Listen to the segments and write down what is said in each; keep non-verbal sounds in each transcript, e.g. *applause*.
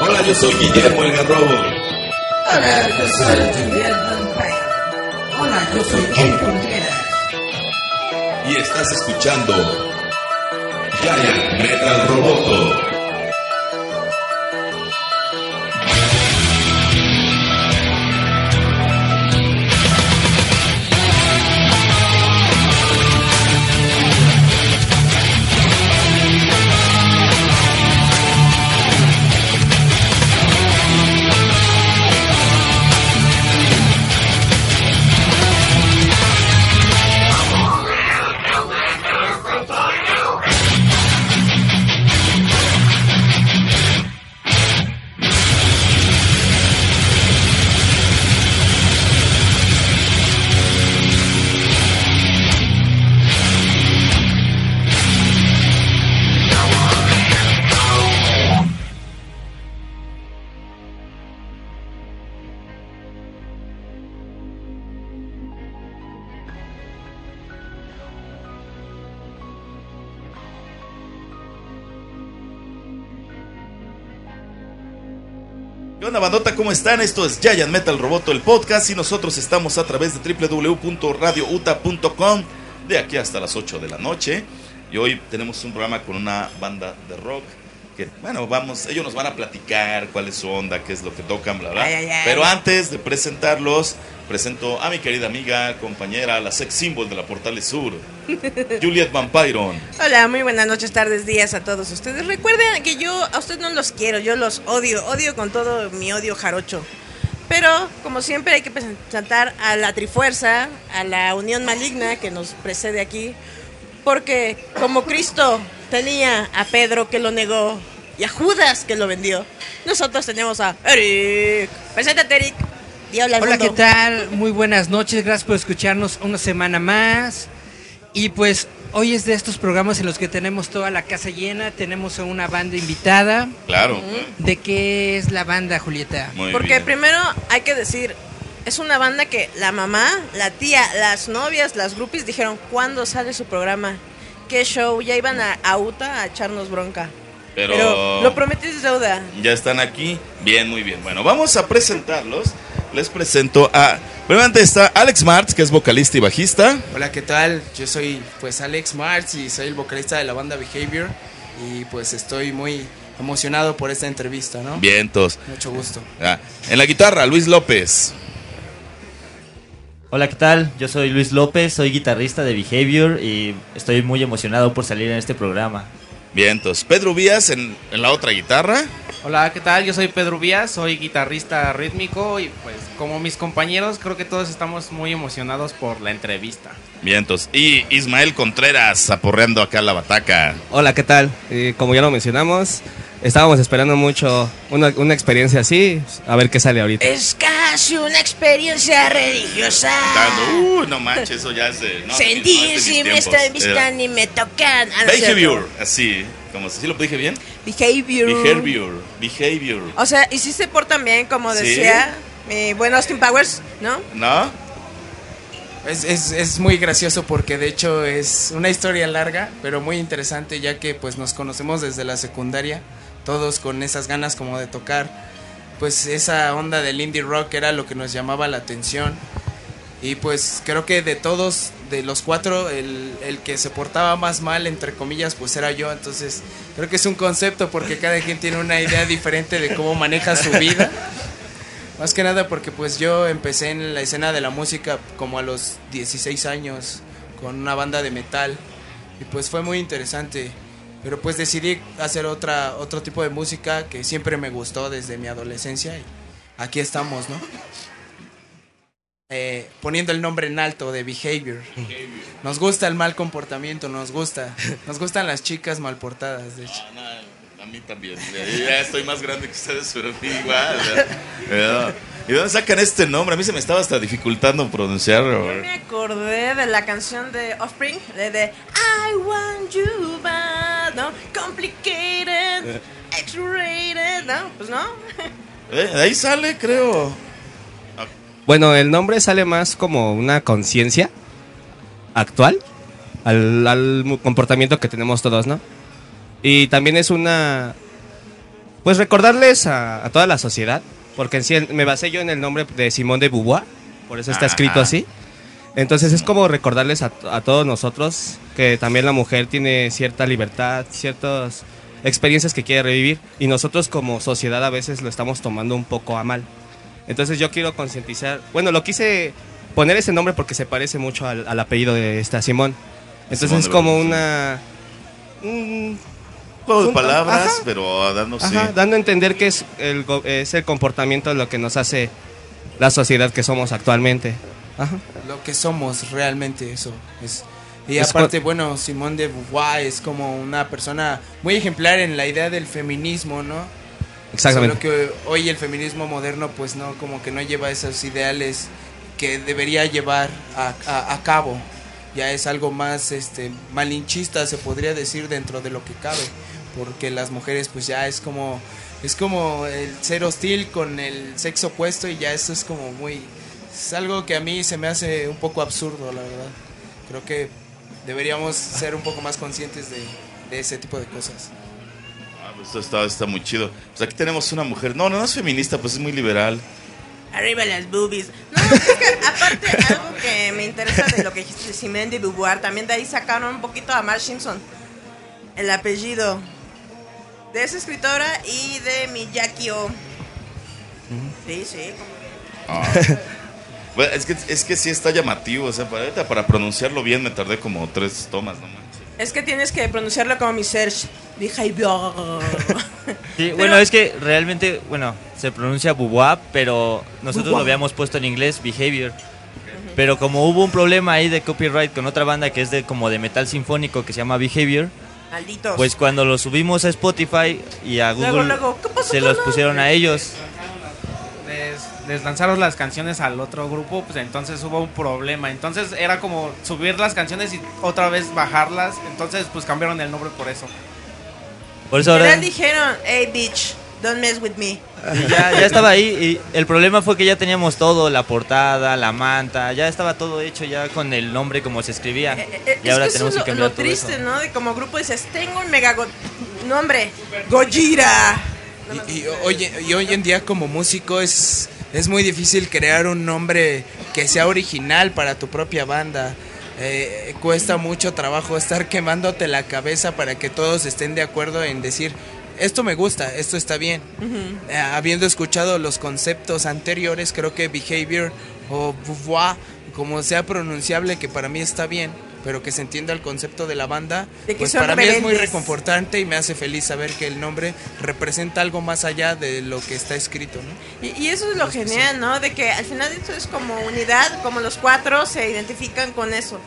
Hola, yo soy Guillermo el Garrobo. Hola, yo soy Julián Vampire. Hola, yo soy Ken Contreras. Y estás escuchando Giant Metal Roboto. Están? Esto es Giant Metal Roboto, el podcast, y nosotros estamos a través de www.radiouta.com de aquí hasta las 8 de la noche. Y hoy tenemos un programa con una banda de rock que, bueno, vamos, ellos nos van a platicar cuál es su onda, qué es lo que tocan, bla, bla. Ay, ay, ay. Pero antes de presentarlos, presento a mi querida amiga, compañera, la sex symbol de la Portales Sur, *laughs* Juliet Vampiron. Hola, muy buenas noches, tardes, días a todos ustedes. Recuerden que yo a ustedes no los quiero, yo los odio, odio con todo mi odio jarocho. Pero, como siempre, hay que presentar a la Trifuerza, a la Unión Maligna que nos precede aquí. Porque, como Cristo tenía a Pedro que lo negó y a Judas que lo vendió, nosotros tenemos a Eric. Preséntate, Eric. Hola Hola, ¿qué tal? Muy buenas noches, gracias por escucharnos una semana más. Y pues hoy es de estos programas en los que tenemos toda la casa llena, tenemos a una banda invitada. Claro. ¿De qué es la banda, Julieta? Muy Porque bien. primero hay que decir, es una banda que la mamá, la tía, las novias, las groupies dijeron, ¿cuándo sale su programa? ¿Qué show? Ya iban a, a UTA a echarnos bronca. Pero- Pero, lo prometí es deuda. Ya están aquí. Bien, muy bien. Bueno, vamos a presentarlos. Les presento a. Primeramente está Alex Martz, que es vocalista y bajista. Hola, ¿qué tal? Yo soy pues Alex Marx y soy el vocalista de la banda Behavior y pues estoy muy emocionado por esta entrevista, ¿no? Vientos. Mucho gusto. Ah, en la guitarra, Luis López. Hola, ¿qué tal? Yo soy Luis López, soy guitarrista de Behavior y estoy muy emocionado por salir en este programa. Vientos. Pedro Vías en, en la otra guitarra. Hola, ¿qué tal? Yo soy Pedro Vías, soy guitarrista rítmico y pues como mis compañeros creo que todos estamos muy emocionados por la entrevista. Vientos. Y Ismael Contreras aporreando acá la bataca. Hola, ¿qué tal? Eh, como ya lo mencionamos, estábamos esperando mucho una, una experiencia así, a ver qué sale ahorita. Es casi una experiencia religiosa. Dando- Uh, no manches, eso ya es de. No, de si me entrevistan y me tocan. Behavior, así. Como si ¿sí lo dije bien. Behavior. Behavior. Behavior. O sea, y si se portan bien, como Sí. decía mi buen Austin Powers, ¿no? ¿No? Es, es, es muy gracioso porque de hecho es una historia larga, pero muy interesante ya que pues nos conocemos desde la secundaria, todos con esas ganas como de tocar, pues esa onda del indie rock era lo que nos llamaba la atención. Y pues creo que de todos, de los cuatro, el, el que se portaba más mal, entre comillas, pues era yo. Entonces creo que es un concepto porque cada quien tiene una idea diferente de cómo maneja su vida. Más que nada porque pues yo empecé en la escena de la música como a los 16 años con una banda de metal y pues fue muy interesante. Pero pues decidí hacer otra otro tipo de música que siempre me gustó desde mi adolescencia y aquí estamos, ¿no? Eh, poniendo el nombre en alto de behavior. Nos gusta el mal comportamiento, nos gusta. Nos gustan las chicas mal portadas, de hecho. A mí también. Ya, estoy más grande que ustedes, pero a mí igual. ¿Y dónde sacan este nombre? A mí se me estaba hasta dificultando pronunciarlo. Yo me acordé de la canción de Offspring, de, de I want you bad, ¿no? Complicated, *laughs* X-rated, ¿no? Pues no. *laughs* Eh, de ahí sale, creo. Bueno, el nombre sale más como una conciencia actual, al, comportamiento que tenemos todos, ¿no? Y también es una, pues recordarles a, a toda la sociedad, porque en sí me basé yo en el nombre de Simón de Beauvoir, por eso está escrito Ajá. así. Entonces es como recordarles a, a todos nosotros que también la mujer tiene cierta libertad, ciertas experiencias que quiere revivir y nosotros como sociedad a veces lo estamos tomando un poco a mal. Entonces yo quiero concientizar, bueno, lo quise poner ese nombre porque se parece mucho al, al apellido de esta Simón. Entonces Simón es como una... un- Juego de palabras, ajá. pero dándose. Ajá, dando a entender que es el, es el comportamiento lo que nos hace la sociedad que somos actualmente. Ajá. Lo que somos realmente eso es. Y Es aparte, bueno, Simón de Beauvoir es como una persona muy ejemplar en la idea del feminismo, ¿no? Exactamente. Solo que hoy el feminismo moderno pues no, como que no lleva esos ideales que debería llevar a, a- a cabo. Ya es algo más este malinchista se podría decir dentro de lo que cabe, porque las mujeres pues ya es como es como el ser hostil con el sexo opuesto y ya eso es como muy es algo que a mí se me hace un poco absurdo, la verdad. Creo que deberíamos ser un poco más conscientes de, de ese tipo de cosas. Ah, pues esto está, está muy chido. Pues aquí tenemos una mujer. No, no es feminista, pues es muy liberal. Arriba las boobies. No, es que aparte algo que me interesa de lo que dijiste de Simone de Beauvoir, también de ahí sacaron un poquito a Mark Simpson. El apellido de esa escritora y de Miyaki O. Sí, sí. *laughs* Bueno, es que, es que sí está llamativo. O sea, para, para pronunciarlo bien me tardé como tres tomas, no manches. Es que tienes que pronunciarlo como mi search. Behavior. *laughs* Sí, Pero- bueno, es que realmente, bueno, se pronuncia Beauvoir, pero nosotros lo habíamos puesto en inglés Behavior. Pero como hubo un problema ahí de copyright con otra banda que es de como de metal sinfónico que se llama Behavior, Malditos. pues cuando lo subimos a Spotify y a Google luego, ¿qué pasó se los pusieron a ellos. les, les lanzaron las canciones al otro grupo, pues entonces hubo un problema. Entonces era como subir las canciones y otra vez bajarlas. Entonces pues cambiaron el nombre por eso. Por eso ahora dijeron, hey bitch, don't mess with me. y ya, ya estaba ahí y el problema fue que ya teníamos todo, la portada, la manta, ya estaba todo hecho ya con el nombre como se escribía. Eh, eh, Y es ahora que eso tenemos es que lo, cambiar lo todo triste, eso. ¿no? De como grupo dices, tengo un mega go- nombre, Gojira. Y, y hoy, y hoy en día como músico es, es muy difícil crear un nombre que sea original para tu propia banda. Eh, cuesta mucho trabajo estar quemándote la cabeza para que todos estén de acuerdo en decir, esto me gusta, esto está bien. Eh, habiendo escuchado los conceptos anteriores, creo que behavior o Beauvoir, como sea pronunciable, que para mí está bien, pero que se entienda el concepto de la banda, De pues para mí es muy rebeldes. reconfortante y me hace feliz saber que el nombre representa algo más allá de lo que está escrito, ¿no? Y, y eso es lo genial, ¿no? De que al final esto es como unidad, como los cuatro se identifican con eso.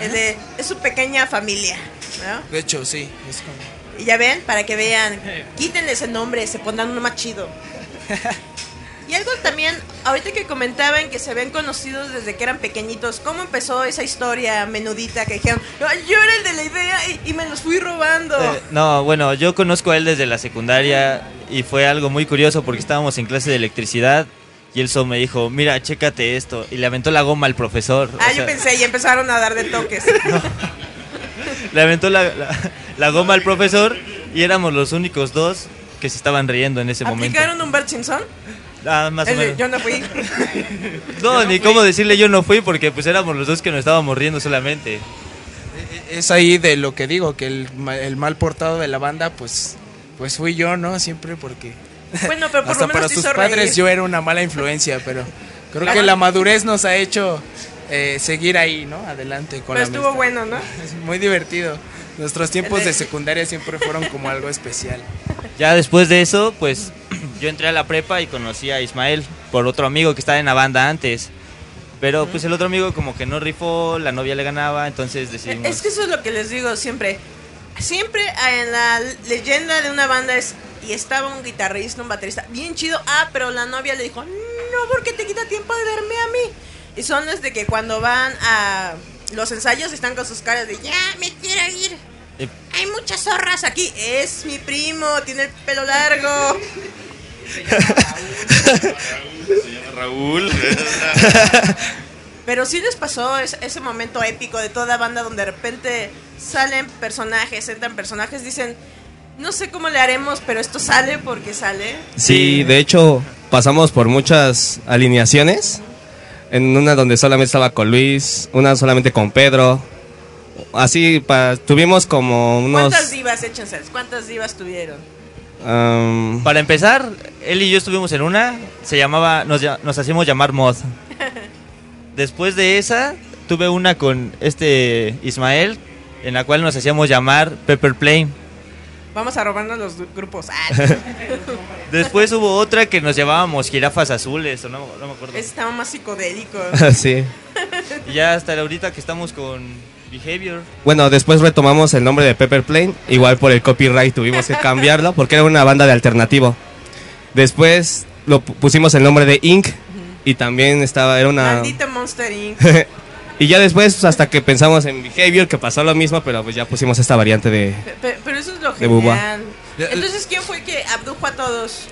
El de, es su pequeña familia, ¿no? De hecho, sí, es como... Y ya ven, para que vean, quítenle ese nombre, se pondrán uno más chido. *laughs* Y algo también, ahorita que comentaban que se ven conocidos desde que eran pequeñitos, ¿cómo empezó esa historia menudita que dijeron, "Ay, yo era el de la idea y, y me los fui robando? Eh, no, bueno, yo conozco a él desde la secundaria y fue algo muy curioso porque estábamos en clase de electricidad y él solo me dijo, mira, chécate esto. Y le aventó la goma al profesor. o ah, yo sea, pensé, y empezaron a dar de toques. *laughs* Le aventó la, la- la goma al profesor y éramos los únicos dos que se estaban riendo en ese momento. ¿Aplicaron un Bert Simpson? Ah, más o menos. yo no fui. *laughs* No, ni cómo decirle yo no fui porque pues éramos los dos que nos estábamos riendo solamente. Es ahí de lo que digo, que el, ma- el mal portado de la banda, pues, pues fui yo, ¿no? Siempre porque... *laughs* Bueno, pero por Hasta lo menos para te sus hizo padres reír. yo era una mala influencia, pero creo que la madurez nos ha hecho eh, seguir ahí, ¿no? Adelante con Pero la estuvo amistad. bueno, ¿no? Es *laughs* muy divertido. Nuestros tiempos de- de secundaria siempre fueron como algo especial. Ya después de eso, pues yo entré a la prepa y conocí a Ismael por otro amigo que estaba en la banda antes. Pero pues el otro amigo como que no rifó, la novia le ganaba, entonces decidimos... Es que eso es lo que les digo siempre. Siempre en la leyenda de una banda es y estaba un guitarrista, un baterista, bien chido. Ah, pero la novia le dijo, no, porque te quita tiempo de verme a mí. Y son los de que cuando van a los ensayos están con sus caras de, ya, me quiero ir. Eh, Hay muchas zorras aquí. Es mi primo, tiene el pelo largo. Se llama Raúl. *laughs* Pero sí les pasó es- ese momento épico de toda banda donde de repente salen personajes, entran personajes, dicen, no sé cómo le haremos, pero esto sale porque sale. Sí, de hecho, pasamos por muchas alineaciones. En una donde solamente estaba con Luis, una solamente con Pedro. Así, pa- tuvimos como unos... ¿Cuántas divas, échense? ¿Cuántas divas tuvieron? Para empezar, él y yo estuvimos en una, se llamaba, nos, lla- nos hacíamos llamar Mod. *laughs* Después de esa, tuve una con este Ismael, en la cual nos hacíamos llamar Pepper Plane. Vamos a robarnos los gru- grupos. Ah, *laughs* Después hubo otra que nos llamábamos Jirafas Azules, o no, no me acuerdo. ese estaba más psicodélico. *laughs* sí. Y ya hasta ahorita que estamos con Behavior. Bueno, después retomamos el nombre de Pepper Plane. Igual por el copyright tuvimos que cambiarlo porque era una banda de alternativo. Después lo pu- pusimos el nombre de Inc. Y también estaba, era una... Maldito Monster Inc. *laughs* y ya después, hasta que pensamos en Behavior, que pasó lo mismo, pero pues ya pusimos esta variante de... Pe- pe- Pero eso es lo De Bubba. genial. Entonces, ¿quién fue que abdujo a todos?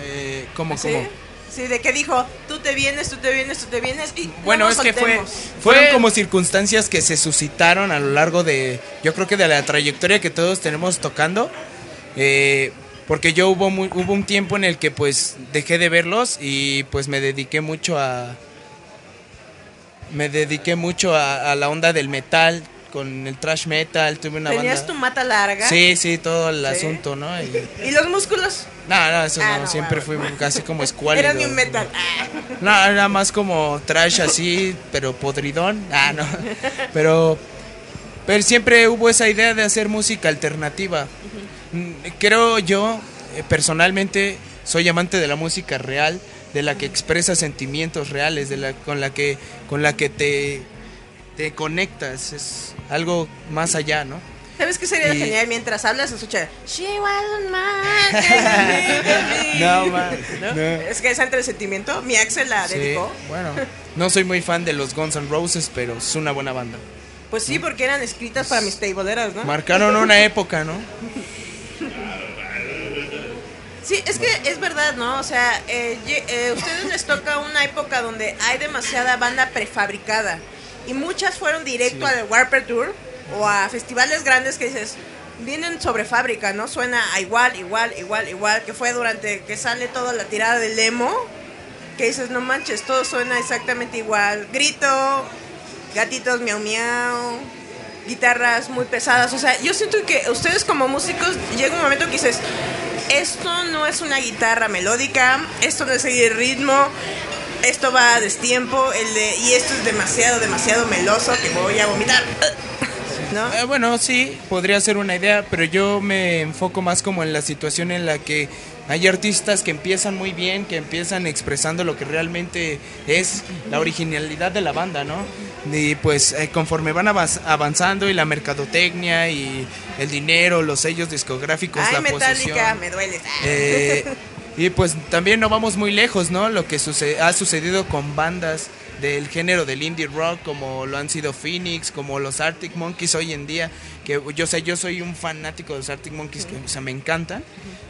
Eh, ¿Cómo, ¿Sí? cómo? Sí, de que dijo, tú te vienes, tú te vienes, tú te vienes y Bueno, no es que fue, soltemos". fueron Fue- como circunstancias que se suscitaron a lo largo de, yo creo que de la trayectoria que todos tenemos tocando. Eh, porque yo hubo, mu- hubo un tiempo en el que pues dejé de verlos y pues me dediqué mucho a... Me dediqué mucho a, a la onda del metal, con el trash metal, tuve una ¿Tenías banda... tu mata larga? Sí, sí, todo el Sí. asunto, ¿no? Y- ¿Y los músculos? no, no, eso Ah, no, no, siempre bueno. fui casi como escuálido. Era new metal. Ah. No, era más como trash así, pero podridón. Ah, no. Pero, pero siempre hubo esa idea de hacer música alternativa. Mm, Creo yo, eh, personalmente, soy amante de la música real, de la que expresa sentimientos reales, de la con la que con la que te te conectas, es algo más allá, ¿no? ¿Sabes qué sería Y- genial? Mientras hablas, escucha She wasn't mine. *laughs* No, man, ¿No? no. Es que esa entre el sentimiento. Mi ex se la Sí, dedicó. bueno, *laughs* no soy muy fan de los Guns N' Roses, pero es una buena banda. Pues sí, porque eran escritas para mis tableeras, ¿no? Marcaron una época, ¿no? *laughs* Sí, es que es verdad, ¿no? O sea, eh, eh, ustedes les toca una época donde hay demasiada banda prefabricada y muchas fueron directo al Warped Tour o a festivales grandes que dices, vienen sobre fábrica, ¿no? Suena a igual, igual, igual, igual, que fue durante que sale toda la tirada del demo, que dices, no manches, todo suena exactamente igual. Grito, gatitos miau miau, guitarras muy pesadas. O sea, yo siento que ustedes como músicos llega un momento que dices, esto no es una guitarra melódica, esto no es seguir ritmo, esto va a destiempo, el de, y esto es demasiado, demasiado meloso que voy a vomitar. ¿No? Eh, bueno, sí, podría ser una idea, pero yo me enfoco más como en la situación en la que hay artistas que empiezan muy bien, que empiezan expresando lo que realmente es la originalidad de la banda, ¿no? Y pues eh, conforme van avanz- avanzando y la mercadotecnia y el dinero, los sellos discográficos, Ay, la Metallica, posesión. me duele. Eh, y pues también no vamos muy lejos, ¿no? Lo que suce- ha sucedido con bandas del género del indie rock, como lo han sido Phoenix, como los Arctic Monkeys hoy en día, que yo sé, yo soy un fanático de los Arctic Monkeys, que o sea, me encantan,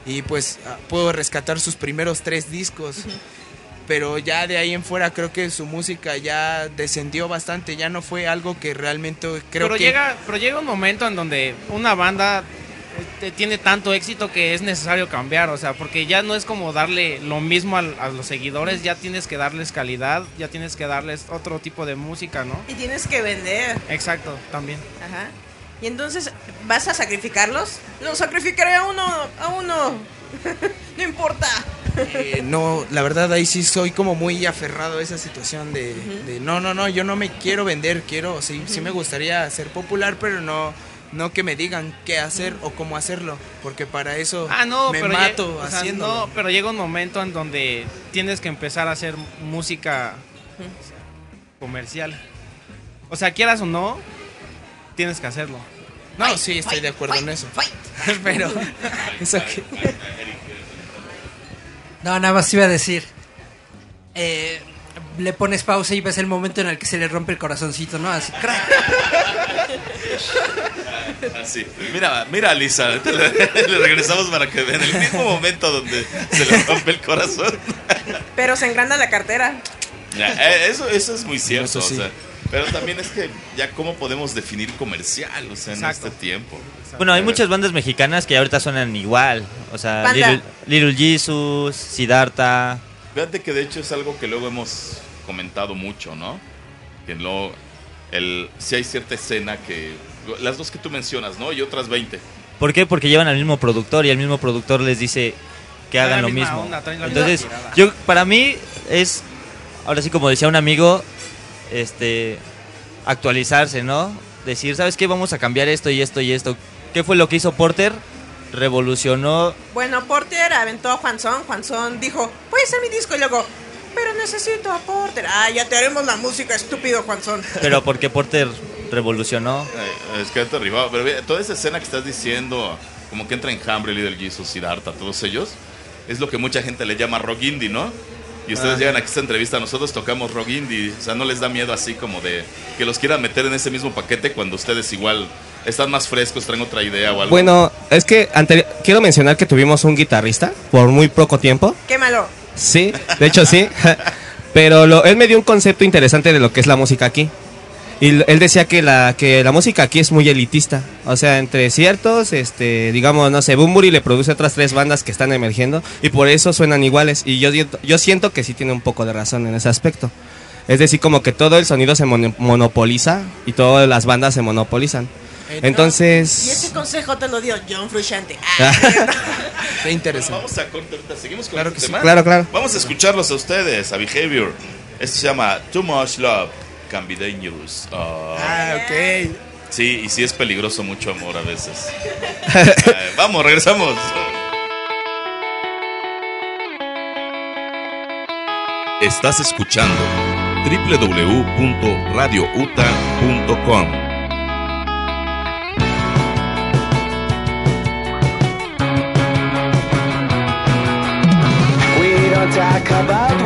y pues ah, puedo rescatar sus primeros tres discos. Pero ya de ahí en fuera creo que su música ya descendió bastante, ya no fue algo que realmente creo pero que... llega pero llega un momento en donde una banda tiene tanto éxito que es necesario cambiar, o sea, porque ya no es como darle lo mismo a, los seguidores, ya tienes que darles calidad, ya tienes que darles otro tipo de música, ¿no? Y tienes que vender. Exacto, también. Ajá. Y entonces, ¿vas a sacrificarlos? Lo sacrificaré a uno, a uno. *laughs* no importa. Eh, no, la verdad ahí sí soy como muy aferrado a esa situación de, de, no, no, no, yo no me quiero vender, quiero, sí, sí me gustaría ser popular, pero no, no que me digan qué hacer o cómo hacerlo, porque para eso Ah, no, me pero mato lle- o sea, haciéndolo. no, pero llega un momento en donde tienes que empezar a hacer música comercial. O sea, quieras o no, tienes que hacerlo. No, sí, estoy de acuerdo en eso. *laughs* pero, *laughs* eso que- No, nada más iba a decir. eh, le pones pausa y ves el momento en el que se le rompe el corazoncito, ¿no? Así, crack. *laughs* Así. Mira, mira, Lisa. *laughs* Le, le regresamos para que vean el mismo momento donde se le rompe el corazón. *laughs* Pero se engranda la cartera. Ya, eh, Eso, eso es muy cierto. Eso sí. o sea, pero también es que ya cómo podemos definir comercial, o sea, en este tiempo. Bueno, hay muchas bandas mexicanas que ahorita suenan igual. O sea. Little, Little Jesus, Siddhartha. Fíjate que de hecho es algo que luego hemos comentado mucho, ¿no? Que luego, el, si hay cierta escena que, las dos que tú mencionas, ¿no? Y otras 20. ¿Por qué? Porque llevan al mismo productor y el mismo productor les dice que hagan lo mismo. onda, Entonces, yo para mí es ahora sí como decía un amigo, este actualizarse, ¿no? Decir, ¿sabes qué? Vamos a cambiar esto y esto y esto. ¿Qué fue lo que hizo Porter? Revolucionó Bueno, Porter aventó a Juanzón. Juanzón dijo, puede ser mi disco. Y luego, pero necesito a Porter. Ah, ya te haremos la música, estúpido Juanzón. *laughs* pero porque Porter revolucionó. Eh, es que te arribaba. Pero ve, toda esa escena que estás diciendo, como que entra en Hambre, Little Jesus, Siddhartha, todos ellos, es lo que mucha gente le llama rock indie, ¿no? Y ustedes llegan aquí a esta entrevista, nosotros tocamos rock indie, o sea, no les da miedo así como de que los quieran meter en ese mismo paquete cuando ustedes igual están más frescos, traen otra idea o algo. Bueno, es que quiero mencionar que tuvimos un guitarrista por muy poco tiempo. Quémalo. Sí, de hecho sí. *laughs* Pero lo- él me dio un concepto interesante de lo que es la música aquí. Y él decía que la, que la música aquí es muy elitista. O sea, entre ciertos, este, digamos, no sé, Bumburi le produce otras tres bandas que están emergiendo y por eso suenan iguales. Y yo, yo siento que sí tiene un poco de razón en ese aspecto. Es decir, como que todo el sonido se mono- monopoliza y todas las bandas se monopolizan. Y ese Entonces... consejo te lo dio John Frusciante. *laughs* Ah, *laughs* Qué interesante. Vamos a corte ahorita, seguimos con Claro este que sí. tema? Claro, claro. Vamos a escucharlos a ustedes, a Behavior. Esto se llama Too Much Love Can Be Dangerous. Ah, Ah, ok. sí, y sí es peligroso mucho amor a veces. *laughs* Eh, vamos, regresamos. Estás escuchando www.radiouta.com. don't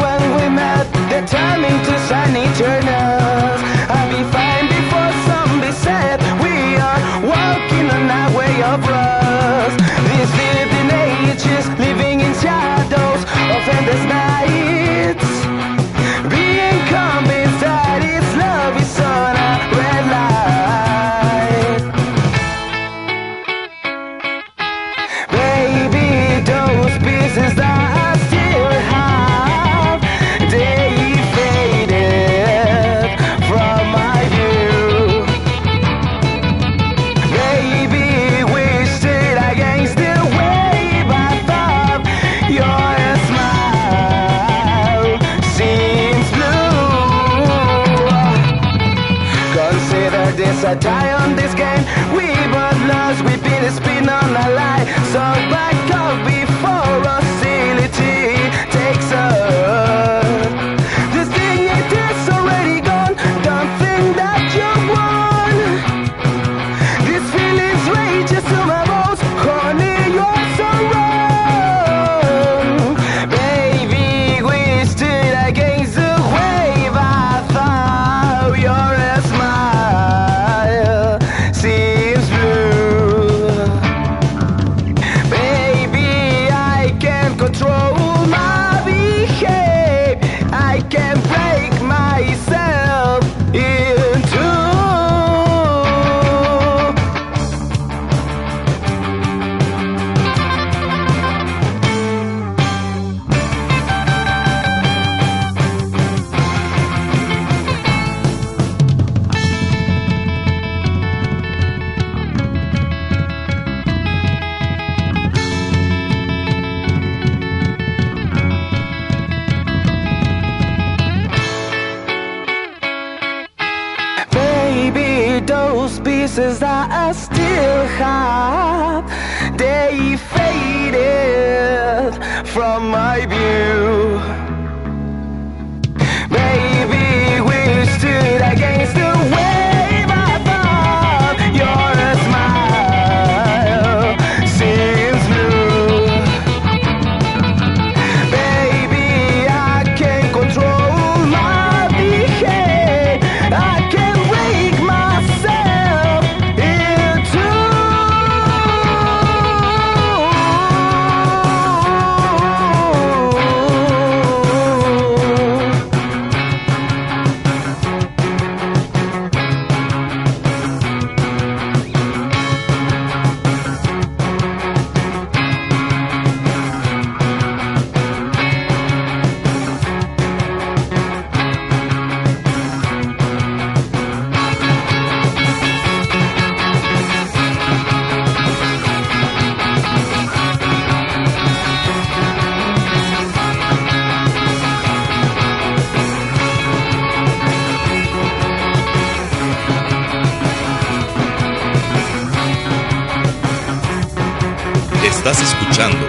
Estás escuchando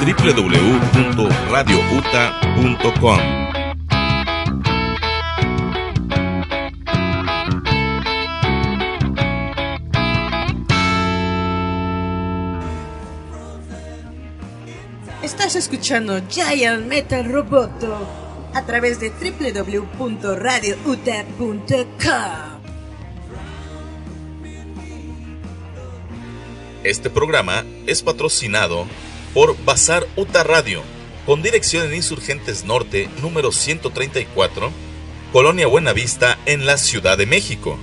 www.radiouta.com. Estás escuchando Giant Metal Roboto a través de www.radiouta.com. Este programa es patrocinado por Bazar Uta Radio, con dirección en Insurgentes Norte, número 134, Colonia Buenavista, en la Ciudad de México.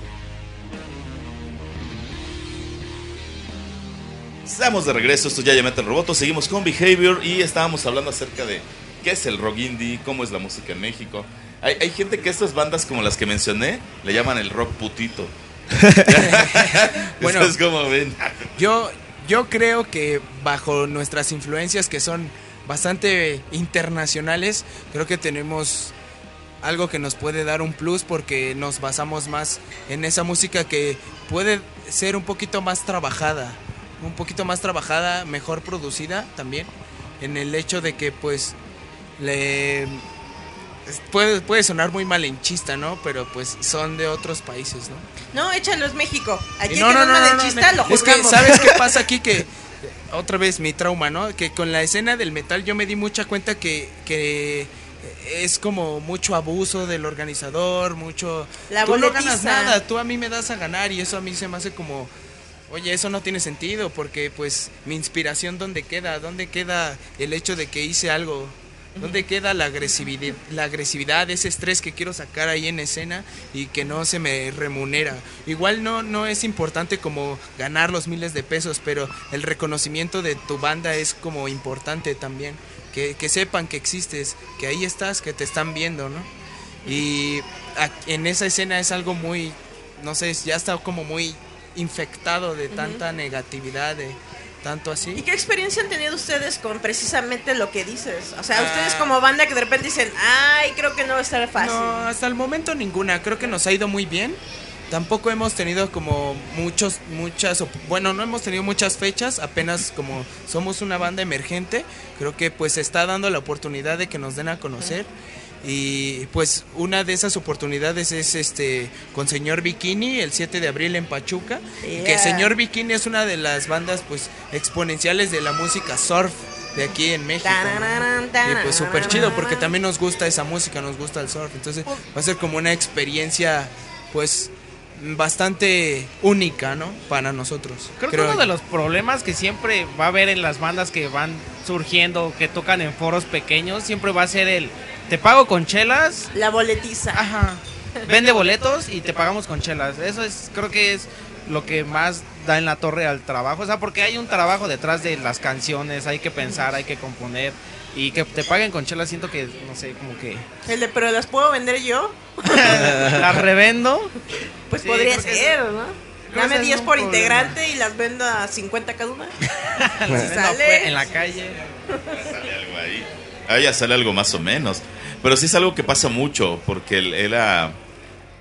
Estamos de regreso, esto ya Metal Roboto, seguimos con Behavior y estábamos hablando acerca de qué es el rock indie, cómo es la música en México. Hay, hay gente que estas bandas como las que mencioné le llaman el rock putito. *laughs* Bueno. ¿Ustedes cómo ven? Yo, yo creo que bajo nuestras influencias que son bastante internacionales, creo que tenemos algo que nos puede dar un plus porque nos basamos más en esa música que puede ser un poquito más trabajada, un poquito más trabajada, mejor producida también, en el hecho de que pues le puede, puede sonar muy malenchista, ¿no? Pero pues son de otros países, ¿no? No, échalos México. Aquí no, no, es malenchista, lo Es que. ¿sabes qué pasa aquí? *laughs* Que, otra vez, mi trauma, ¿no? Que con la escena del metal yo me di mucha cuenta que, que es como mucho abuso del organizador, mucho... La tú no ganas nada, tú a mí me das a ganar y eso a mí se me hace como... Oye, eso no tiene sentido porque pues mi inspiración dónde queda, dónde queda el hecho de que hice algo, dónde queda la agresividad, la agresividad, ese estrés que quiero sacar ahí en escena y que no se me remunera. Igual no no es importante como ganar los miles de pesos, pero el reconocimiento de tu banda es como importante también, que, que sepan que existes, que ahí estás, que te están viendo, ¿no? Y en esa escena es algo muy, no sé, ya está como muy infectado de tanta negatividad, de tanto ¿Y así. qué experiencia han tenido ustedes con precisamente lo que dices? O sea, Ah. ustedes como banda que de repente dicen, ay, creo que no va a estar fácil. No, hasta el momento ninguna, creo que nos ha ido muy bien. Tampoco hemos tenido como muchos, muchas, bueno, no hemos tenido muchas fechas, apenas como somos una banda emergente, creo que pues se está dando la oportunidad de que nos den a conocer. Y pues una de esas oportunidades es este con Señor Bikini el 7 de abril en Pachuca. y Que Yeah. Señor Bikini es una de las bandas pues exponenciales de la música surf de aquí en México. ¿no? Y pues súper chido porque también nos gusta esa música, nos gusta el surf. Entonces va a ser como una experiencia pues bastante única, ¿no? Para nosotros. Creo que uno yo. de los problemas que siempre va a haber en las bandas que van surgiendo, que tocan en foros pequeños, siempre va a ser el te pago con chelas, La boletiza. ajá, *laughs* vende boletos y te pagamos con chelas. Eso es, creo que es lo que más da en la torre al trabajo, o sea, porque hay un trabajo detrás de las canciones, hay que pensar, hay que componer y que te paguen con chelas siento que no sé, como que El de, pero las puedo vender yo. *laughs* las revendo. Pues Sí, podría ser, ¿no? Dame ese es 10 un por problema. integrante y las vendo a 50 cada una. *laughs* Si vendo sale. en la calle. sale algo ahí. Ahí ya sale algo más o menos. Pero sí es algo que pasa mucho, porque él era...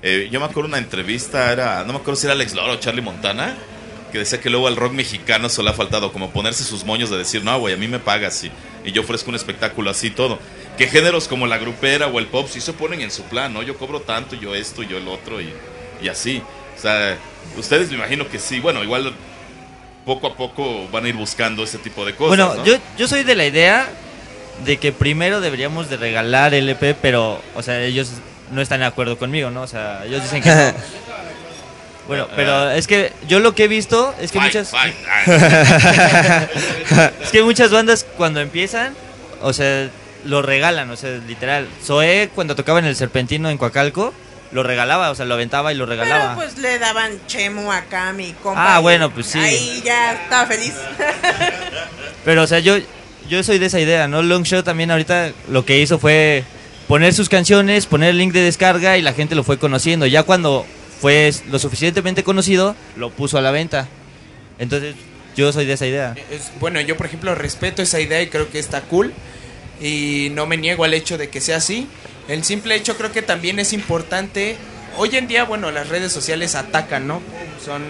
eh, yo me acuerdo una entrevista, era no me acuerdo si era Alex Lora o Charlie Montana, que decía que luego al rock mexicano solo ha faltado como ponerse sus moños de decir, no, güey, a mí me pagas y, y yo ofrezco un espectáculo así y todo. Que géneros como la grupera o el pop sí se ponen en su plan, ¿no? Yo cobro tanto, yo esto, yo el otro y, y así. O sea, ustedes me imagino que sí, bueno, igual poco a poco van a ir buscando ese tipo de cosas. Bueno, ¿no? yo, yo soy de la idea de que primero deberíamos de regalar el EP, pero, o sea, ellos no están de acuerdo conmigo, ¿no? O sea, ellos dicen que no. *laughs* Bueno, pero es que yo lo que he visto es que Fight, muchas fight. *laughs* Ah, es que muchas bandas cuando empiezan, o sea, lo regalan, o sea, literal. Zoé cuando tocaba en el Serpentino en Coacalco, lo regalaba, o sea, lo aventaba y lo Pero regalaba. pues le daban chemo acá a mi compa. Ah, bueno, pues sí. Ahí ya estaba feliz. *laughs* Pero, o sea, yo, yo soy de esa idea, ¿no? Longshot también ahorita lo que hizo fue poner sus canciones, poner el link de descarga y la gente lo fue conociendo. Ya cuando fue lo suficientemente conocido, lo puso a la venta. Entonces, yo soy de esa idea. Es- bueno, yo por ejemplo respeto esa idea y creo que está cool y no me niego al hecho de que sea así. El simple hecho creo que también es importante. Hoy en día, bueno, las redes sociales atacan, ¿no? Son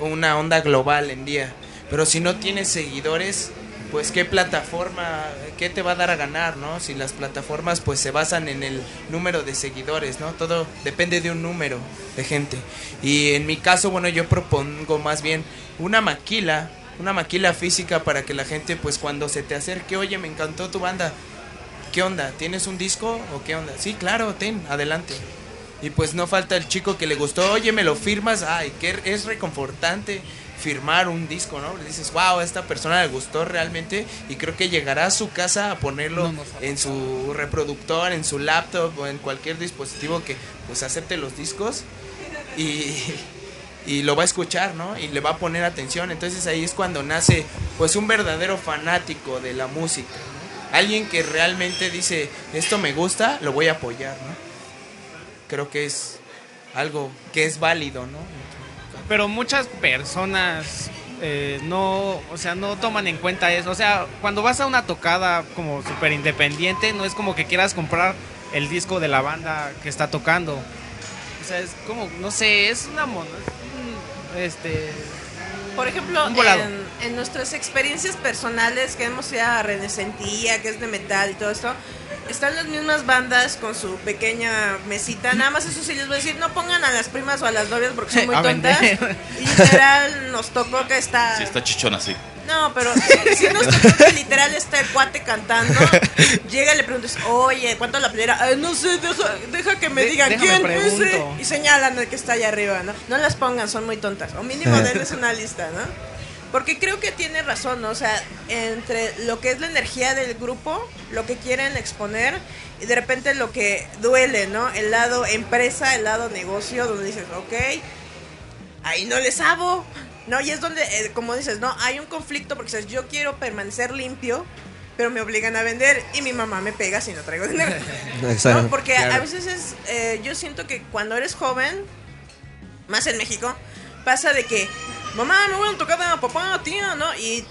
una onda global en día. Pero si no tienes seguidores, pues qué plataforma, qué te va a dar a ganar, ¿no? Si las plataformas pues se basan en el número de seguidores, ¿no? Todo depende de un número de gente. Y en mi caso, bueno, yo propongo más bien una maquila, una maquila física para que la gente pues cuando se te acerque, oye, me encantó tu banda, ¿qué onda? ¿Tienes un disco o qué onda? Sí, claro, ten, adelante. Y pues no falta el chico que le gustó, oye, me lo firmas, ay, que es reconfortante firmar un disco, ¿no? Le dices, wow, a esta persona le gustó realmente y creo que llegará a su casa a ponerlo en su reproductor, en su laptop o en cualquier dispositivo que pues acepte los discos y, y lo va a escuchar, ¿no? Y le va a poner atención. Entonces ahí es cuando nace pues un verdadero fanático de la música, ¿no? Alguien que realmente dice, esto me gusta, lo voy a apoyar, ¿no? Creo que es algo que es válido, ¿no? Pero muchas personas eh, no, o sea, no toman en cuenta eso. O sea, cuando vas a una tocada como súper independiente, no es como que quieras comprar el disco de la banda que está tocando. O sea, es como, no sé, es una mono. este. Por ejemplo, en, en nuestras experiencias personales que hemos ido a que es de metal y todo esto, están las mismas bandas con su pequeña mesita. Nada más eso sí les voy a decir, no pongan a las primas o a las novias porque son *laughs* muy A tontas. *laughs* vender. Literal nos tocó que está... Sí, está chichona así. No, pero si, nos tocó que literal está el cuate cantando, *laughs* llega y le preguntas, oye, ¿cuánto la playera? "Ay, no sé, deja, deja que me De- digan quién pregunto. ese", Y señalan el que está allá arriba, ¿no? No las pongan, son muy tontas. O mínimo denles una lista, ¿no? Porque creo que tiene razón, ¿no? O sea, entre lo que es la energía del grupo, lo que quieren exponer, y de repente lo que duele, ¿no? El lado empresa, el lado negocio, donde dices, ok, ahí no les hago. No, y es donde, eh, como dices, no, hay un conflicto porque dices, yo quiero permanecer limpio, pero me obligan a vender y mi mamá me pega si no traigo *laughs* dinero. Exacto. ¿no? Porque a- a Claro. veces es, eh, yo siento que cuando eres joven, más en México, pasa de que, mamá, me voy a tocar a papá, tía, ¿no? Y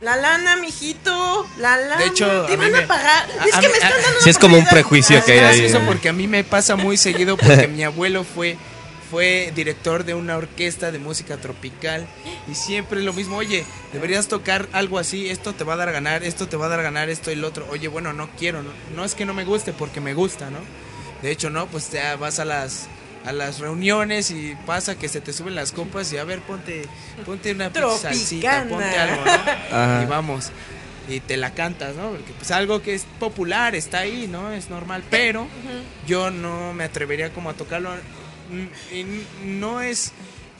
la lana, mijito, la lana, De hecho, te a van a pagar. es a que mí- me están dando Sí, es como un prejuicio que hay Ah, ahí. eso porque a mí me pasa muy seguido porque *laughs* mi abuelo fue fue director de una orquesta de música tropical y siempre lo mismo, oye, deberías tocar algo así, esto te va a dar a ganar, esto te va a dar a ganar, esto y lo otro. Oye, bueno, no quiero, no, no es que no me guste porque me gusta, ¿no? De hecho, no, pues ya vas a las a las reuniones y pasa que se te suben las copas y a ver, ponte ponte una salsita, Tropicana. ponte algo, ¿no? Ajá. Y vamos y te la cantas, ¿no? Porque pues algo que es popular está ahí, ¿no? Es normal, pero yo no me atrevería como a tocarlo mm, y no es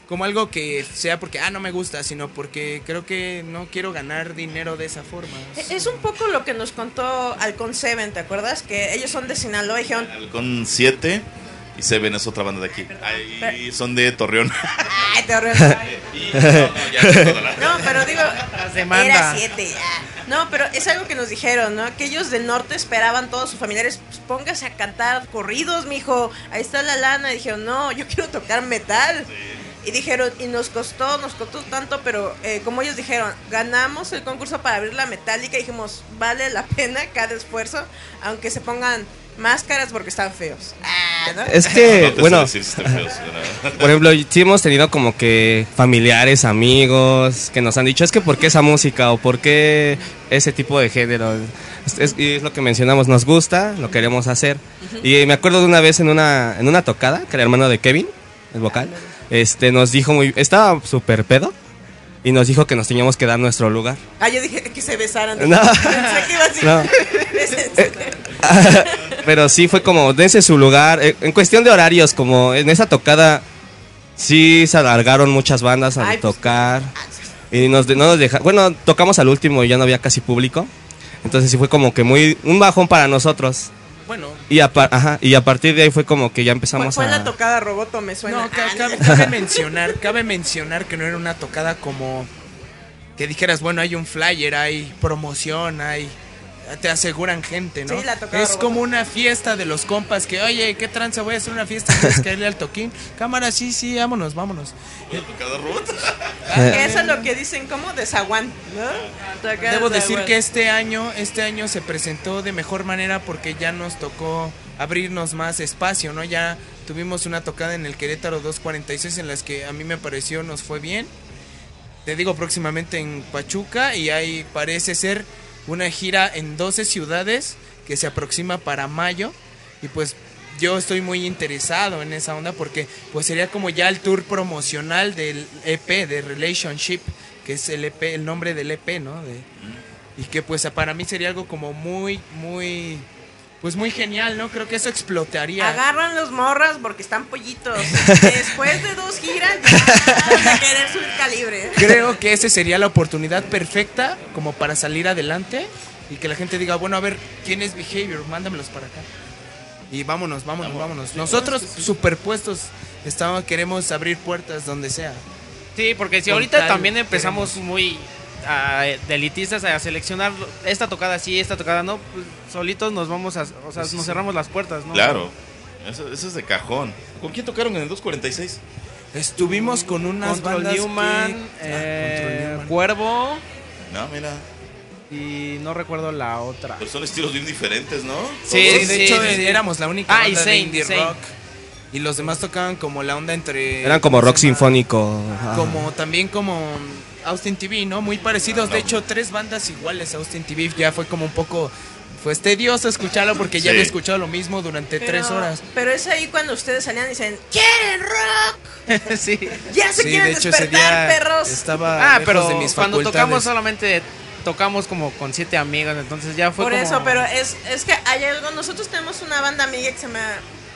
como algo que sea porque ah no me gusta, sino porque creo que no quiero ganar dinero de esa forma. Es un poco lo que nos contó Alcon Seven, ¿te acuerdas? Que ellos son de Sinaloa y dijeron, Halcón 7 y Seven es otra banda de aquí. Ahí son de Torreón. *laughs* ay, ahorré. *laughs* Y- no, no, No, pero digo, era siete ya. No, pero es algo que nos dijeron, ¿no? Que ellos del norte esperaban todos sus familiares, pues póngase a cantar corridos, mijo. Ahí está la lana. Y dijeron, no, yo quiero tocar metal. Y dijeron, y nos costó, nos costó tanto, pero eh, como ellos dijeron, ganamos el concurso para abrir la metálica. Dijimos, vale la pena cada esfuerzo, aunque se pongan máscaras porque están feos. Ah, ¿no? Es *laughs* No que, sé bueno, decir si están feos, *laughs* por ejemplo, sí hemos tenido como que familiares, amigos, que nos han dicho, es que ¿por qué esa música o por qué ese tipo de género? Es, es- y es lo que mencionamos, nos gusta, lo queremos hacer. Y me acuerdo de una vez en una, en una tocada, que era hermano de Kevin, el vocal, este, nos dijo muy, estaba súper pedo, y nos dijo que nos teníamos que dar nuestro lugar. Ah, yo dije que se besaran. *laughs* No. No. "Bésense". *laughs* Pero sí fue como, dense su lugar. Eh, En cuestión de horarios, como en esa tocada, sí se alargaron muchas bandas a Ay, pues, tocar. Y nos, no nos deja, bueno, tocamos al último y ya no había casi público. Entonces sí fue como que muy, un bajón para nosotros. Bueno, Y a, par- ajá, y a partir de ahí fue como que ya Fue, empezamos fue a... la tocada roboto, me suena. No, ca- Ah, cabe, cabe mencionar, cabe mencionar que no era una tocada como que dijeras, bueno, hay un flyer, hay promoción, hay te aseguran gente, ¿no? Sí, la tocada es robot. como una fiesta de los compas que, oye, ¿qué tranza? Voy a hacer una fiesta, ¿quieres caerle al toquín? Cámara, sí, sí, vámonos, vámonos. Cada robot. Que eso es lo que dicen como de zaguán, ¿no? Debo de decir que este año, este año se presentó de mejor manera porque ya nos tocó abrirnos más espacio, ¿no? Ya tuvimos una tocada en el Querétaro 246 en las que a mí me pareció nos fue bien. te digo, próximamente en Pachuca y ahí parece ser una gira en 12 ciudades que se aproxima para mayo y pues yo estoy muy interesado en esa onda porque pues sería como ya el tour promocional del EP de Relationship, que es el EP, el nombre del EP, ¿no? De- y que pues para mí sería algo como muy muy pues muy genial, ¿no? Creo que eso explotaría. Agarran los morras porque están pollitos. *laughs* Después de dos giras, ya van a querer subir calibre. Creo que esa sería la oportunidad perfecta como para salir adelante y que la gente diga, bueno, a ver, ¿quién es Behavior? Mándamelos para acá. Y vámonos, vámonos, vámonos. Nosotros superpuestos estamos, queremos abrir puertas donde sea. Sí, porque si Con ahorita también empezamos muy ah, de elitistas a seleccionar esta tocada sí, esta tocada no, pues solitos nos vamos a, o sea, nos cerramos las puertas, ¿no? Claro. Eso, eso es de cajón. ¿Con quién tocaron en el 246? Estuvimos con unas Control bandas Newman, que- eh, Ah, Control Newman. Cuervo No, mira. y no recuerdo la otra. Pero son estilos bien diferentes, ¿no? Sí, de hecho sí, sí. éramos la única Ah, y de Saint, indie Saint. rock. Y los demás tocaban como la onda entre... Eran como rock sinfónico. Como también como Austin TV, ¿no? Muy parecidos. De hecho, tres bandas iguales a Austin TV. Ya fue como un poco... Pues tedioso escucharlo porque ya Sí. había escuchado lo mismo durante Pero- tres horas. Pero es ahí cuando ustedes salían y dicen, ¿quieren rock? *laughs* sí. Ya se Sí, quieren de hecho ese despertar, día perros. estaba Ah, lejos pero de mis cuando tocamos solamente tocamos como con siete amigos, entonces ya fue Por como- eso, pero es, es que hay algo. Nosotros tenemos una banda amiga que se llama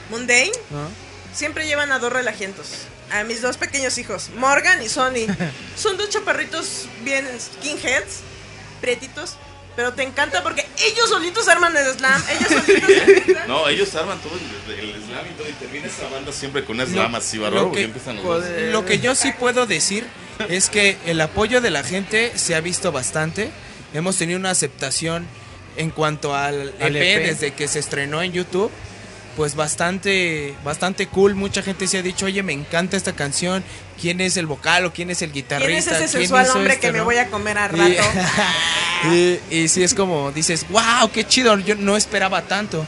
Mundane. ¿no? Siempre llevan a dos relajientos. A mis dos pequeños hijos, Morgan y Sonny. *laughs* Son dos chaparritos bien skinheads, prietitos. Pero te encanta porque ellos solitos arman el slam. Ellos solitos gritan. *laughs* No, ellos arman todo el, el slam y todo. Y termina esa banda siempre con una slam así, lo barro. que- Y empiezan los dos. Lo que yo sí puedo decir es que el apoyo de la gente se ha visto bastante. Hemos tenido una aceptación en cuanto al EP, Al EP. desde que se estrenó en YouTube. Pues bastante, bastante cool. Mucha gente se ha dicho, oye, me encanta esta canción. ¿Quién es el vocal o quién es el guitarrista? ¿Quién es ese ¿Quién sensual hombre esto, que me no?" voy a comer a Y- rato? *laughs* y, y sí es como dices, wow, qué chido, yo no esperaba tanto.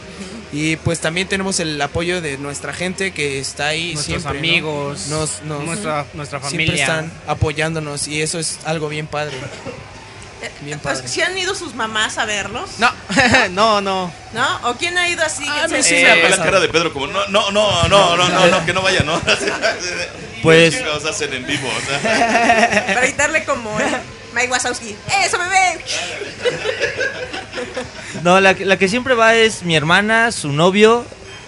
Y pues también tenemos el apoyo de nuestra gente que está ahí nuestros siempre. ¿no? amigos, Nos- nos- nuestra, nuestra Siempre familia. están apoyándonos y eso es algo bien padre. Bien Pues, padre. ¿sí han ido sus mamás a verlos? No, *laughs* no, no. ¿No? ¿O quién ha ido así? A que mí se- sí Sí, me ha ve la cara de Pedro como, no, no, no, no, no, no, no, que no vaya, ¿no? *laughs* Pues- ¿Qué chingados hacen en vivo? O sea, *laughs* Para gritarle como eh, Mike Wazowski. ¡Eso, bebé! No, la que siempre va es mi hermana, su novio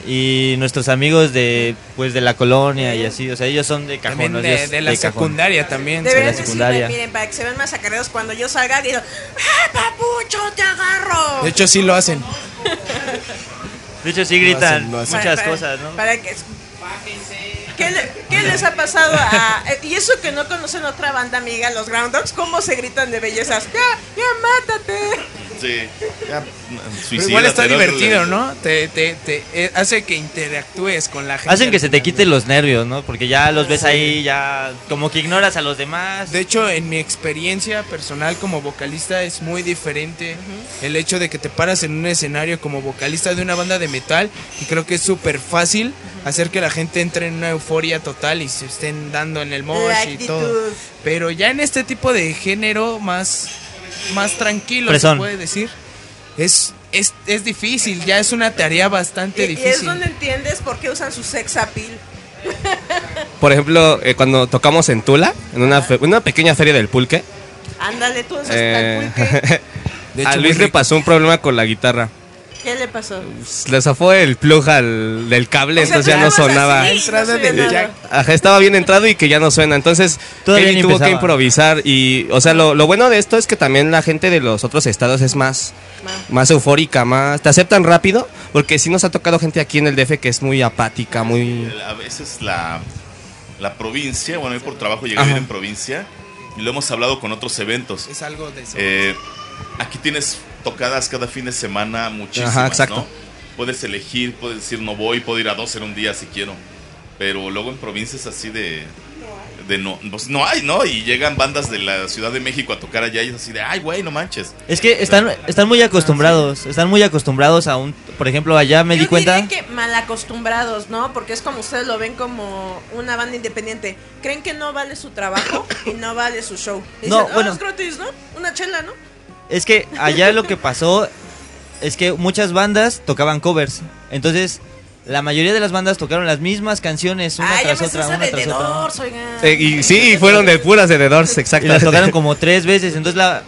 y nuestros amigos de pues de la colonia y así, o sea, ellos son de cajón, También de, días de la de cajón. secundaria también. Deberían la decirme, secundaria. miren, para que se vean más acarreados cuando yo salga, digo, ¡Ah, papucho, te agarro! De hecho sí lo hacen. De hecho sí gritan hacen, lo hacen. muchas Para- cosas, ¿no? Para que... ¿Qué, le- qué les ha pasado a... eh, Y eso que no conocen otra banda amiga, los Ground Dogs, ¿cómo se gritan de bellezas? ¡Ya, ya, mátate! Sí. Ya, igual está ¿no? divertido, ¿no? Te, te, te eh, hace que interactúes con la gente. Hacen que se te quiten los nervios, ¿no? Porque ya los ves ahí, ya como que ignoras a los demás. De hecho, en mi experiencia personal como vocalista es muy diferente el hecho de que te paras en un escenario como vocalista de una banda de metal y creo que es súper fácil hacer que la gente entre en una euforia total y se estén dando en el mosh y todo. Pero ya en este tipo de género más, más tranquilo Fresón. se puede decir, es, es, es difícil, ya es una tarea bastante Y, y es difícil. donde entiendes por qué usan su sex appeal. *laughs* Por ejemplo, eh, cuando tocamos en Tula, en una, fe- una pequeña feria del pulque, Ándale, tú eh, pulque. *laughs* De a Luis le pasó un problema con la guitarra. ¿Qué le pasó? Le zafó el plug al, del cable, O sea, entonces ya no sonaba. así, no del jack. Ajá, estaba bien entrado y que ya no suena. Entonces, Todavía Kelly ni tuvo que improvisar. Y, o sea, lo, lo bueno de esto es que también la gente de los otros estados es más, más eufórica, más. Te aceptan rápido. Porque sí nos ha tocado gente aquí en el DF que es muy apática, muy. A veces la, la provincia, bueno, yo por trabajo llegué a vivir en provincia y lo hemos hablado con otros eventos. Es algo de eso. Eh, aquí tienes tocadas cada fin de semana muchísimas, Ajá, exacto. ¿no? Puedes elegir, puedes decir no voy, puedo ir a dos en un día si quiero. Pero luego en provincias así de... de no, pues no hay, ¿no? Y llegan bandas de la Ciudad de México a tocar allá y es así de, ay, güey, no manches. Es que están, están muy acostumbrados, están muy acostumbrados a un, por ejemplo, allá me Yo di cuenta. que mal acostumbrados, ¿no? Porque es como ustedes lo ven como una banda independiente. Creen que no vale su trabajo y no vale su show. Y No, dicen, "Ah, bueno. es gratis, ¿no? Una chela, ¿no? Es que allá lo que pasó es que muchas bandas tocaban covers. Entonces, la mayoría de las bandas tocaron las mismas canciones una ah, ya tras me otra, una de tras The otra. Doors, oigan. Eh, y sí, fueron de puras de The Doors, Y exacto. las tocaron como tres veces. Entonces, la.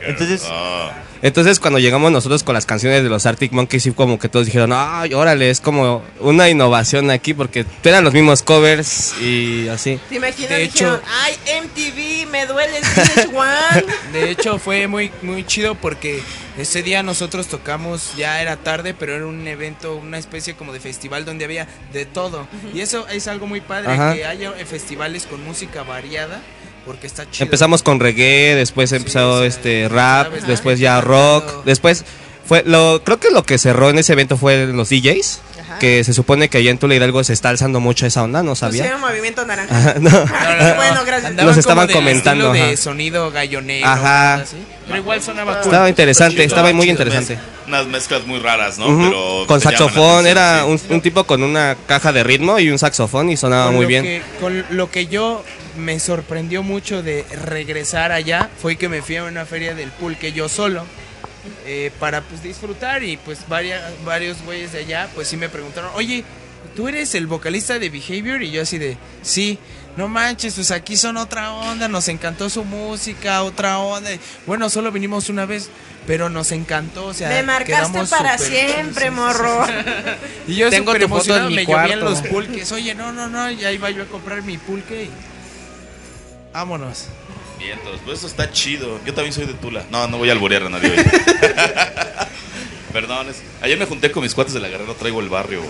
Entonces, Ah, Entonces cuando llegamos nosotros con las canciones de los Arctic Monkeys, sí como que todos dijeron, ay, órale, es como una innovación aquí porque eran los mismos covers y así. ¿Te imaginas? De Dijeron, hecho- ay, MTV, me duele el VH1. *laughs* De hecho, fue muy, muy chido porque ese día nosotros tocamos, ya era tarde, pero era un evento, una especie como de festival donde había de todo. Y eso es algo muy padre, Ajá. que haya festivales con música variada, porque está chido. Empezamos con reggae, después empezó o sea, este rap, sabes, después ¿no? ya rock, después fue lo creo que lo que cerró en ese evento fue los DJs, Ajá. que se supone que allá en Tula Hidalgo se está alzando mucho esa onda, no Pues sí, sabía. movimiento naranja. Ajá, no. *laughs* bueno, gracias. Andaban Nos estaban como comentando, de ajá. sonido gallonero. Ajá. así. Pero igual sonaba cool. Estaba interesante, chido, estaba muy chido. interesante. Mez- unas mezclas muy raras, ¿no? Ujú, Pero con saxofón, era sí. un, un tipo con una caja de ritmo y un saxofón y sonaba Con muy bien. que- con lo que yo me sorprendió mucho de regresar allá fue que me fui a una feria del pulque yo solo eh, para pues disfrutar y pues varias, varios güeyes de allá pues sí me preguntaron, oye, ¿tú eres el vocalista de Behavior? Y yo así de, sí, no manches, pues aquí son otra onda, nos encantó su música, otra onda. Y, Bueno, solo vinimos una vez, pero nos encantó, o sea, Me marcaste quedamos para siempre, morro. y yo Tengo tu foto en mi me llovían cuarto. los pulques. Oye, no, no, no, ya iba yo a comprar mi pulque y... Vámonos. Vientos, pues eso está chido. Yo también soy de Tula. No, no voy a alborear a nadie hoy. *laughs* Perdón, ayer me junté con mis cuates de la Guerrero, traigo el barrio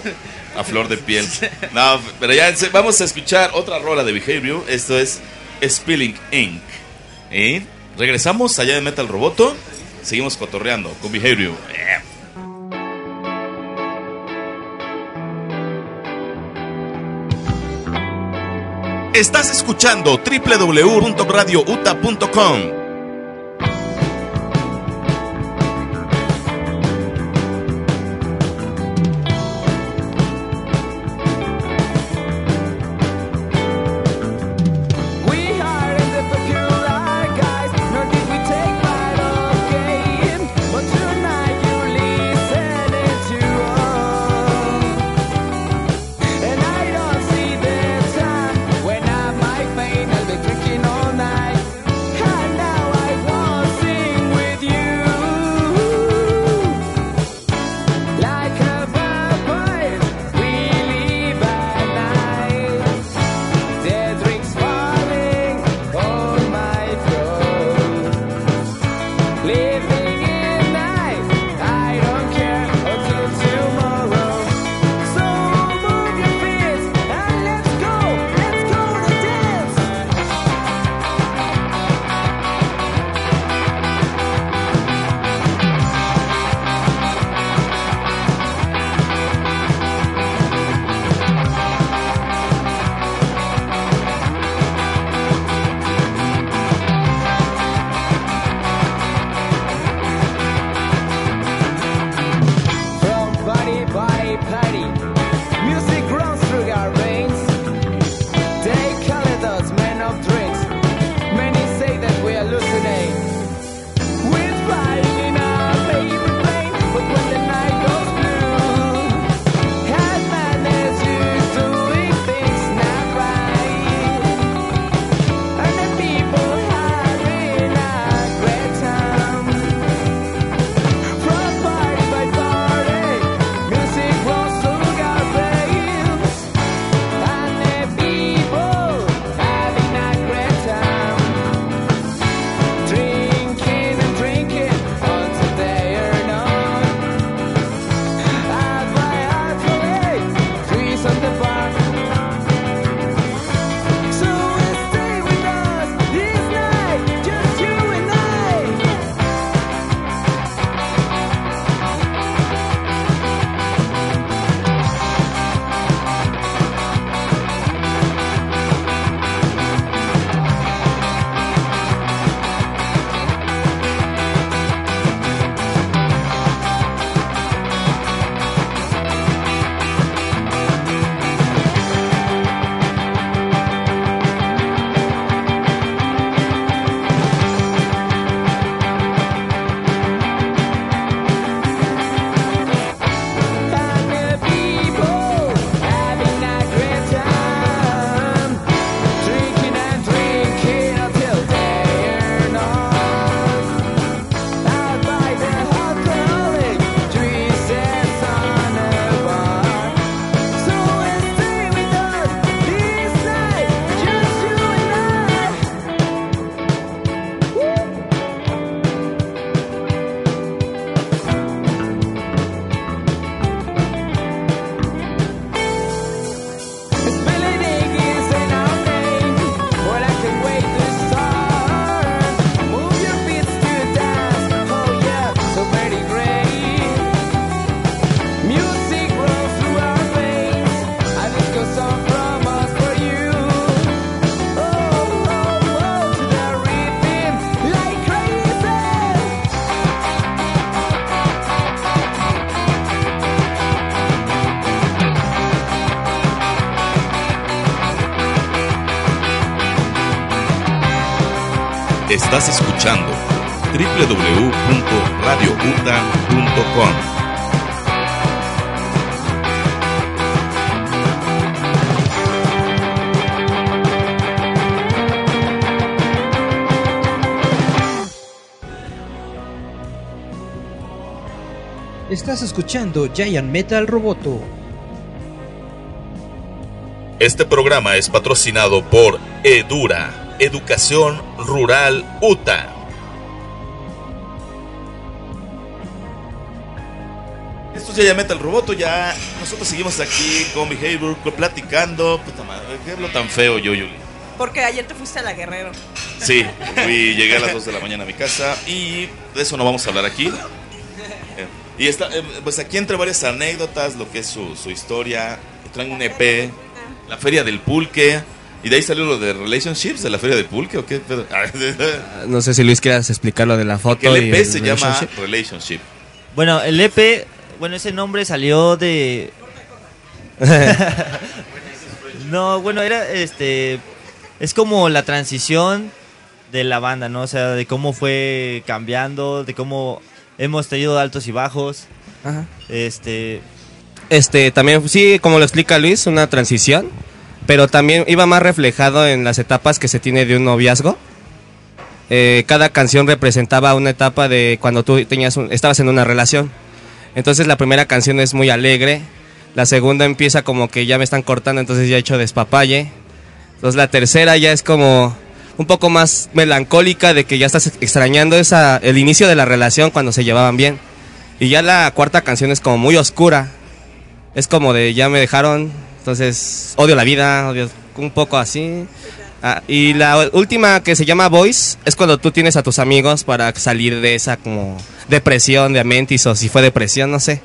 a flor de piel. No, pero ya vamos a escuchar otra rola de Behavior. Esto es Spilling Inc. ¿Eh? Regresamos allá de Metal Roboto. Seguimos cotorreando con Behavior. Estás escuchando www.radiouta.com. www.radiouta.com. Estás escuchando Giant Metal Roboto. Este programa es patrocinado por Edura, Educación Rural UTA. Esto es ya Metal Roboto, ya nosotros seguimos aquí con Behavior platicando. Puta madre, ¿qué hablo tan feo yo, Yuli? Porque ayer te fuiste a la Guerrero. Sí, fui, llegué a las 2 de la mañana a mi casa y de eso no vamos a hablar aquí. Eh, *laughs* Y está, eh, pues aquí entre varias anécdotas, lo que es su, su historia, traen un EP, la feria del pulque, y de ahí salió lo de relationships, de la feria del pulque, ¿o qué? *laughs* No sé si Luis quieras explicar lo de la foto. El y EP el se llama. Relationship. Bueno, el EP, bueno, ese nombre salió de... *laughs* no, bueno, era este... Es como la transición de la banda, ¿no? O sea, de cómo fue cambiando, de cómo hemos tenido altos y bajos. Ajá. Este... Este, también, sí, como lo explica Luis, una transición, pero también iba más reflejado en las etapas que se tiene de un noviazgo. Eh, cada canción representaba una etapa de cuando tú tenías un- estabas en una relación. Entonces la primera canción es muy alegre, la segunda empieza como que ya me están cortando, entonces ya he hecho despapalle. Entonces la tercera ya es como un poco más melancólica de que ya estás extrañando esa, el inicio de la relación cuando se llevaban bien. Y ya la cuarta canción es como muy oscura, es como de ya me dejaron, entonces odio la vida, odio un poco así. Ah, y la última que se llama Voice es cuando tú tienes a tus amigos para salir de esa como depresión de Amentis o si fue depresión, no sé.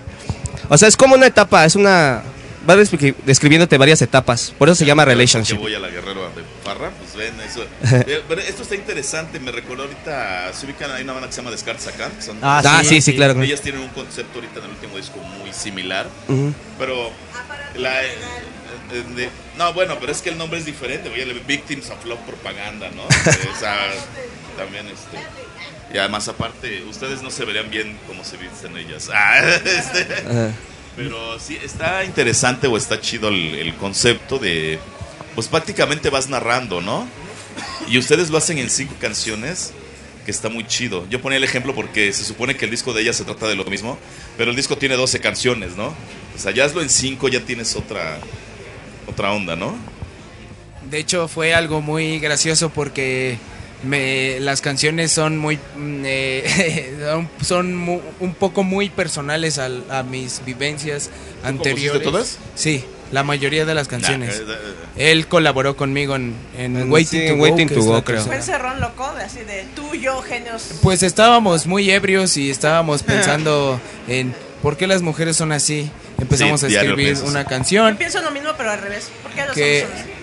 O sea, es como una etapa, es una... Va descri- describiéndote varias etapas, por eso se llama Relationship. voy a la Guerrero de Parra, pues ven, eso. *laughs* Eh, pero esto está interesante, me recordó ahorita, se ubican, hay una banda que se llama Descartes acá. son- Ah, Ah, sí, sí, claro. Ellas tienen un concepto ahorita en el último disco muy similar, Ujú. pero la... de- no, bueno, pero es que el nombre es diferente, oye, Victims of Love Propaganda, ¿no? o sea, también este... Y además aparte, ustedes no se verían bien como se visten ellas. Ah, *laughs* este, pero sí, está interesante o está chido el, el concepto de... Pues prácticamente vas narrando, ¿no? Y ustedes lo hacen en cinco canciones, que está muy chido. Yo ponía el ejemplo porque se supone que el disco de ella se trata de lo mismo, pero el disco tiene 12 canciones, ¿no? O sea, ya hazlo en cinco, ya tienes otra, otra onda, ¿no? De hecho, fue algo muy gracioso porque me, las canciones son muy mm, eh, *laughs* son- un poco muy personales al- a, mis vivencias anteriores. todas? Sí, la mayoría de las canciones. Nah, eh, eh, Él colaboró conmigo en, en En- Waiting, sí, to, Go, Waiting que to es Go, creo. Fue tercera. el cerrón loco, de así de tú y yo, genios. Pues estábamos muy ebrios y estábamos pensando *laughs* en por qué las mujeres son así. Empezamos Sí, a escribir una Yo canción. pienso lo mismo, pero al revés. ¿Por qué los Que- hombres son así?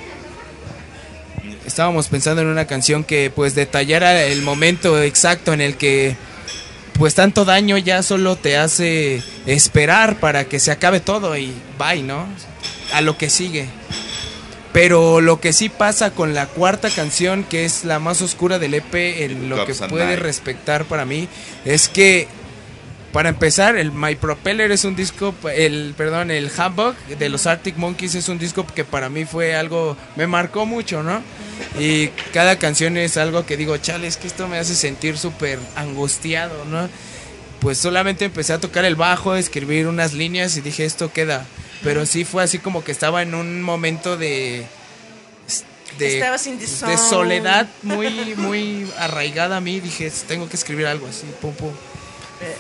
estábamos pensando en una canción que pues detallara el momento exacto en el que pues tanto daño ya solo te hace esperar para que se acabe todo y bye, ¿no? A lo que sigue. Pero lo que sí pasa con la cuarta canción, que es la más oscura del EP, en lo que puede respectar para mí, es que para empezar, el My Propeller es un disco, el perdón, el Humbug de los Arctic Monkeys es un disco que para mí fue algo, me marcó mucho, ¿no? Y cada canción es algo que digo, chale, es que esto me hace sentir súper angustiado, ¿no? Pues solamente empecé a tocar el bajo, a escribir unas líneas y dije, esto queda. Pero sí fue así como que estaba en un momento de... De, de soledad muy, muy arraigada a mí. Dije, tengo que escribir algo así, pum, pum.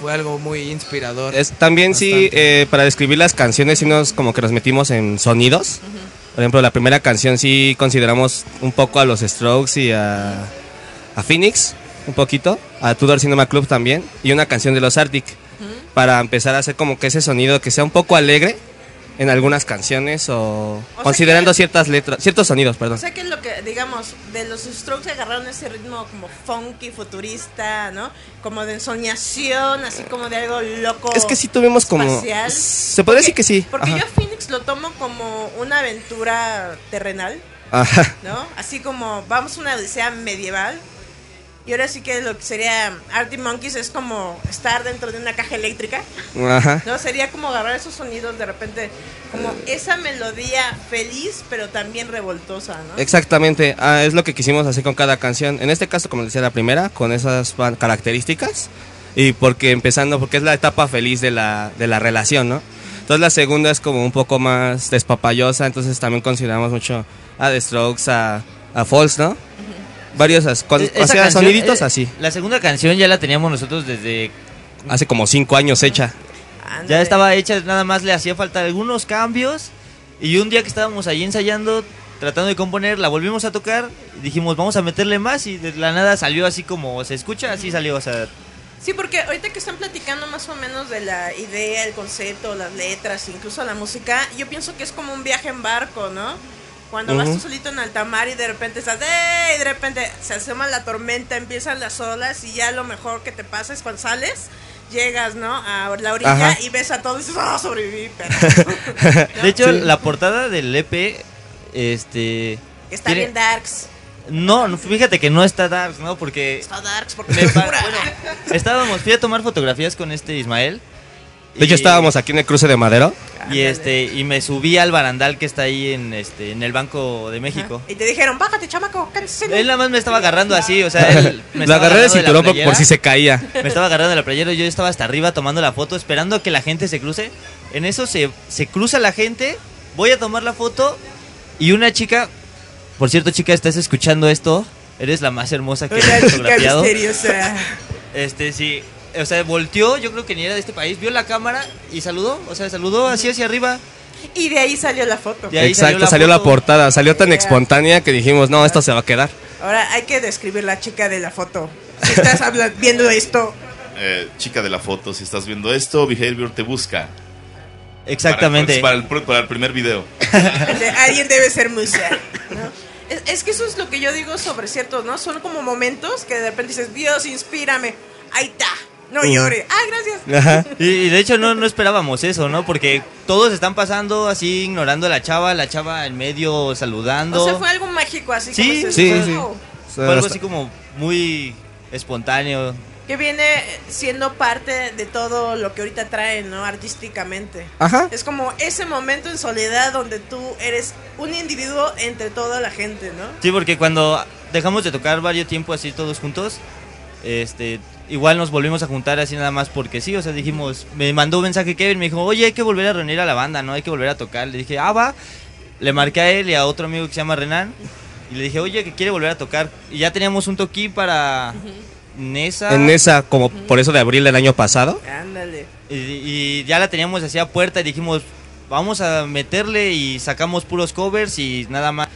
Fue algo muy inspirador. Es, también sí, eh, para describir las canciones, sí nos como que nos metimos en sonidos. Por ejemplo, la primera canción sí consideramos un poco a los Strokes y a, a Phoenix, un poquito, a Tudor Cinema Club también, y una canción de los Arctic, para empezar a hacer como que ese sonido que sea un poco alegre en algunas canciones o, considerando que- ciertas letras, ciertos sonidos, perdón. O sea que lo que, digamos, de los Strokes agarraron ese ritmo como funky, futurista, ¿no? Como de ensoñación, así como de algo loco. Es que sí tuvimos como... Se podría decir que sí. Porque Ajá. yo a Phoenix lo tomo como una aventura terrenal, Ajá. ¿no? Así como vamos a una odisea medieval. Y ahora sí que lo que sería Arctic Monkeys es como estar dentro de una caja eléctrica. Ajá. ¿No? Sería como agarrar esos sonidos de repente, como esa melodía feliz, pero también revoltosa, ¿no? Exactamente, ah, es lo que quisimos hacer con cada canción. En este caso, como decía la primera, con esas características. Y porque empezando, porque es la etapa feliz de la, de la relación, ¿no? Entonces la segunda es como un poco más despapallosa, entonces también consideramos mucho a The Strokes, a, a Falls, ¿no? Varios, as- con- E- o esa sea, canción, soniditos eh, así. La segunda canción ya la teníamos nosotros desde... Hace como cinco años hecha. Ya estaba hecha, nada más le hacía falta algunos cambios. Y un día que estábamos ahí ensayando, tratando de componer, la volvimos a tocar. y dijimos, vamos a meterle más. Y de la nada salió así como se escucha, así salió. O sea, Sí, porque ahorita que están platicando más o menos de la idea, el concepto, las letras, incluso la música, yo pienso que es como un viaje en barco, ¿no? Cuando vas tú solito en alta mar y de repente estás, ¡eh! Y de repente se asoma la tormenta, empiezan las olas y ya lo mejor que te pasa es cuando sales, llegas, ¿no? A la orilla Ajá. y ves a todos y dices, ¡ah, sobreviví! Pero, *laughs* de hecho, Sí. la portada del EP, este... está tiene- bien darks. No, no, fíjate que no está dark, ¿no? Porque... Está darks porque me es pa- oscura. bueno, estábamos, fui a tomar fotografías con este Ismael. De hecho, y- estábamos aquí en el cruce de Madero. Y este y me subí al barandal que está ahí en este en el Banco de México. Y te dijeron, bájate, chamaco, cállate. Él nada más me estaba agarrando así, o sea, él *laughs* me Lo estaba agarré de agarrando la cinturón por, playera, por si se caía. Me estaba agarrando de la playera y yo estaba hasta arriba tomando la foto, esperando a que la gente se cruce. En eso se, se cruza la gente, voy a tomar la foto y una chica, por cierto chica, estás escuchando esto, eres la más hermosa que he fotografiado. misteriosa. *laughs* Este, sí, o sea, volteó, yo creo que ni era de este país, vio la cámara y saludó, o sea, saludó así hacia arriba. Y de ahí salió la foto. De ahí Exacto, salió la, foto. portada. Salió tan Yeah. espontánea que dijimos, no, esto se va a quedar. Ahora hay que describir la chica de la foto. Si estás viendo esto, Eh, chica de la foto, si estás viendo esto, Behavior te busca. Exactamente. Para, para el, para el primer video. *laughs* de- alguien debe ser musa. ¿no? Es, es que eso es lo que yo digo sobre ciertos, ¿no? Son como momentos que de repente dices, Dios, inspírame. Ahí está. No llore. Ah, gracias. Ajá. Y, y de hecho no, no esperábamos eso, ¿no? Porque todos están pasando así, ignorando a la chava, la chava en medio saludando. O sea, fue algo mágico así Sí, como sí, sí. Fue algo así como muy espontáneo. Que viene siendo parte de todo lo que ahorita traen, ¿no? Artísticamente. Ajá. Es como ese momento en soledad donde tú eres un individuo entre toda la gente, ¿no? Sí, porque cuando dejamos de tocar varios tiempo así todos juntos, este, igual nos volvimos a juntar así nada más porque sí, o sea, dijimos, me mandó un mensaje Kevin, me dijo, oye, hay que volver a reunir a la banda, ¿no? Hay que volver a tocar. Le dije, ah, va. Le marqué a él y a otro amigo que se llama Renan. Y le dije, oye, que quiere volver a tocar. Y ya teníamos un toquín para Nesa. En esa, como por eso de abril del año pasado. Ándale. Y, y ya la teníamos así a puerta y dijimos, vamos a meterle y sacamos puros covers y nada más.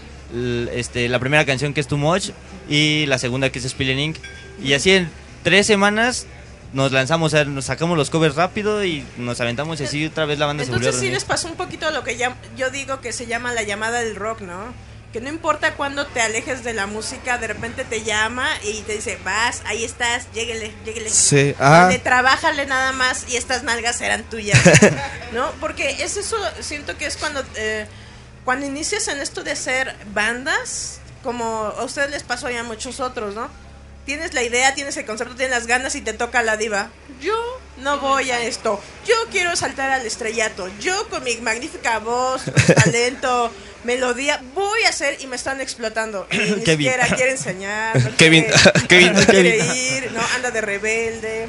Este, la primera canción que es Too Much y la segunda que es Spilling Ink. Y así en tres semanas nos lanzamos, o sea, nos sacamos los covers rápido y nos aventamos y así otra vez la banda se volvió a Entonces sí les pasó un poquito lo que ya, yo digo que se llama la llamada del rock, ¿no? Que no importa cuándo te alejes de la música, de repente te llama y te dice, vas, ahí estás, lléguele, lléguele. Sí, ajá. Dale, trabájale nada más y estas nalgas serán tuyas, *laughs* ¿no? Porque es eso, siento que es cuando, eh, cuando inicias en esto de hacer bandas, como a ustedes les pasó y a muchos otros, ¿no? Tienes la idea, tienes el concepto, tienes las ganas y te toca la diva. Yo no voy a esto. Yo quiero saltar al estrellato. Yo con mi magnífica voz, *laughs* talento, melodía, voy a hacer y me están explotando. *coughs* Y ni Kevin. siquiera *laughs* quiere enseñar. no Kevin, quiere- *laughs* Kevin, no quiere Kevin. ir, no anda de rebelde.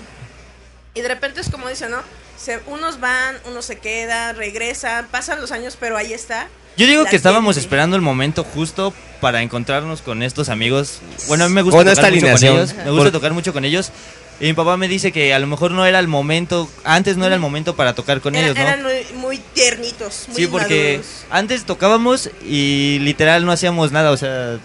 Y de repente es como dicen, ¿no? Se, unos van, unos se quedan, regresan, pasan los años, pero ahí está. Yo digo La que estábamos gente. esperando el momento justo para encontrarnos con estos amigos. Bueno, a mí me gusta Bueno, tocar esta mucho con ellos. Me gusta Por- tocar mucho con ellos. Y mi papá me dice que a lo mejor no era el momento, antes no era el momento para tocar con Era- ellos, ¿no? Eran muy, muy tiernitos, muy Sí, porque maduros. antes tocábamos y literal no hacíamos nada, o sea,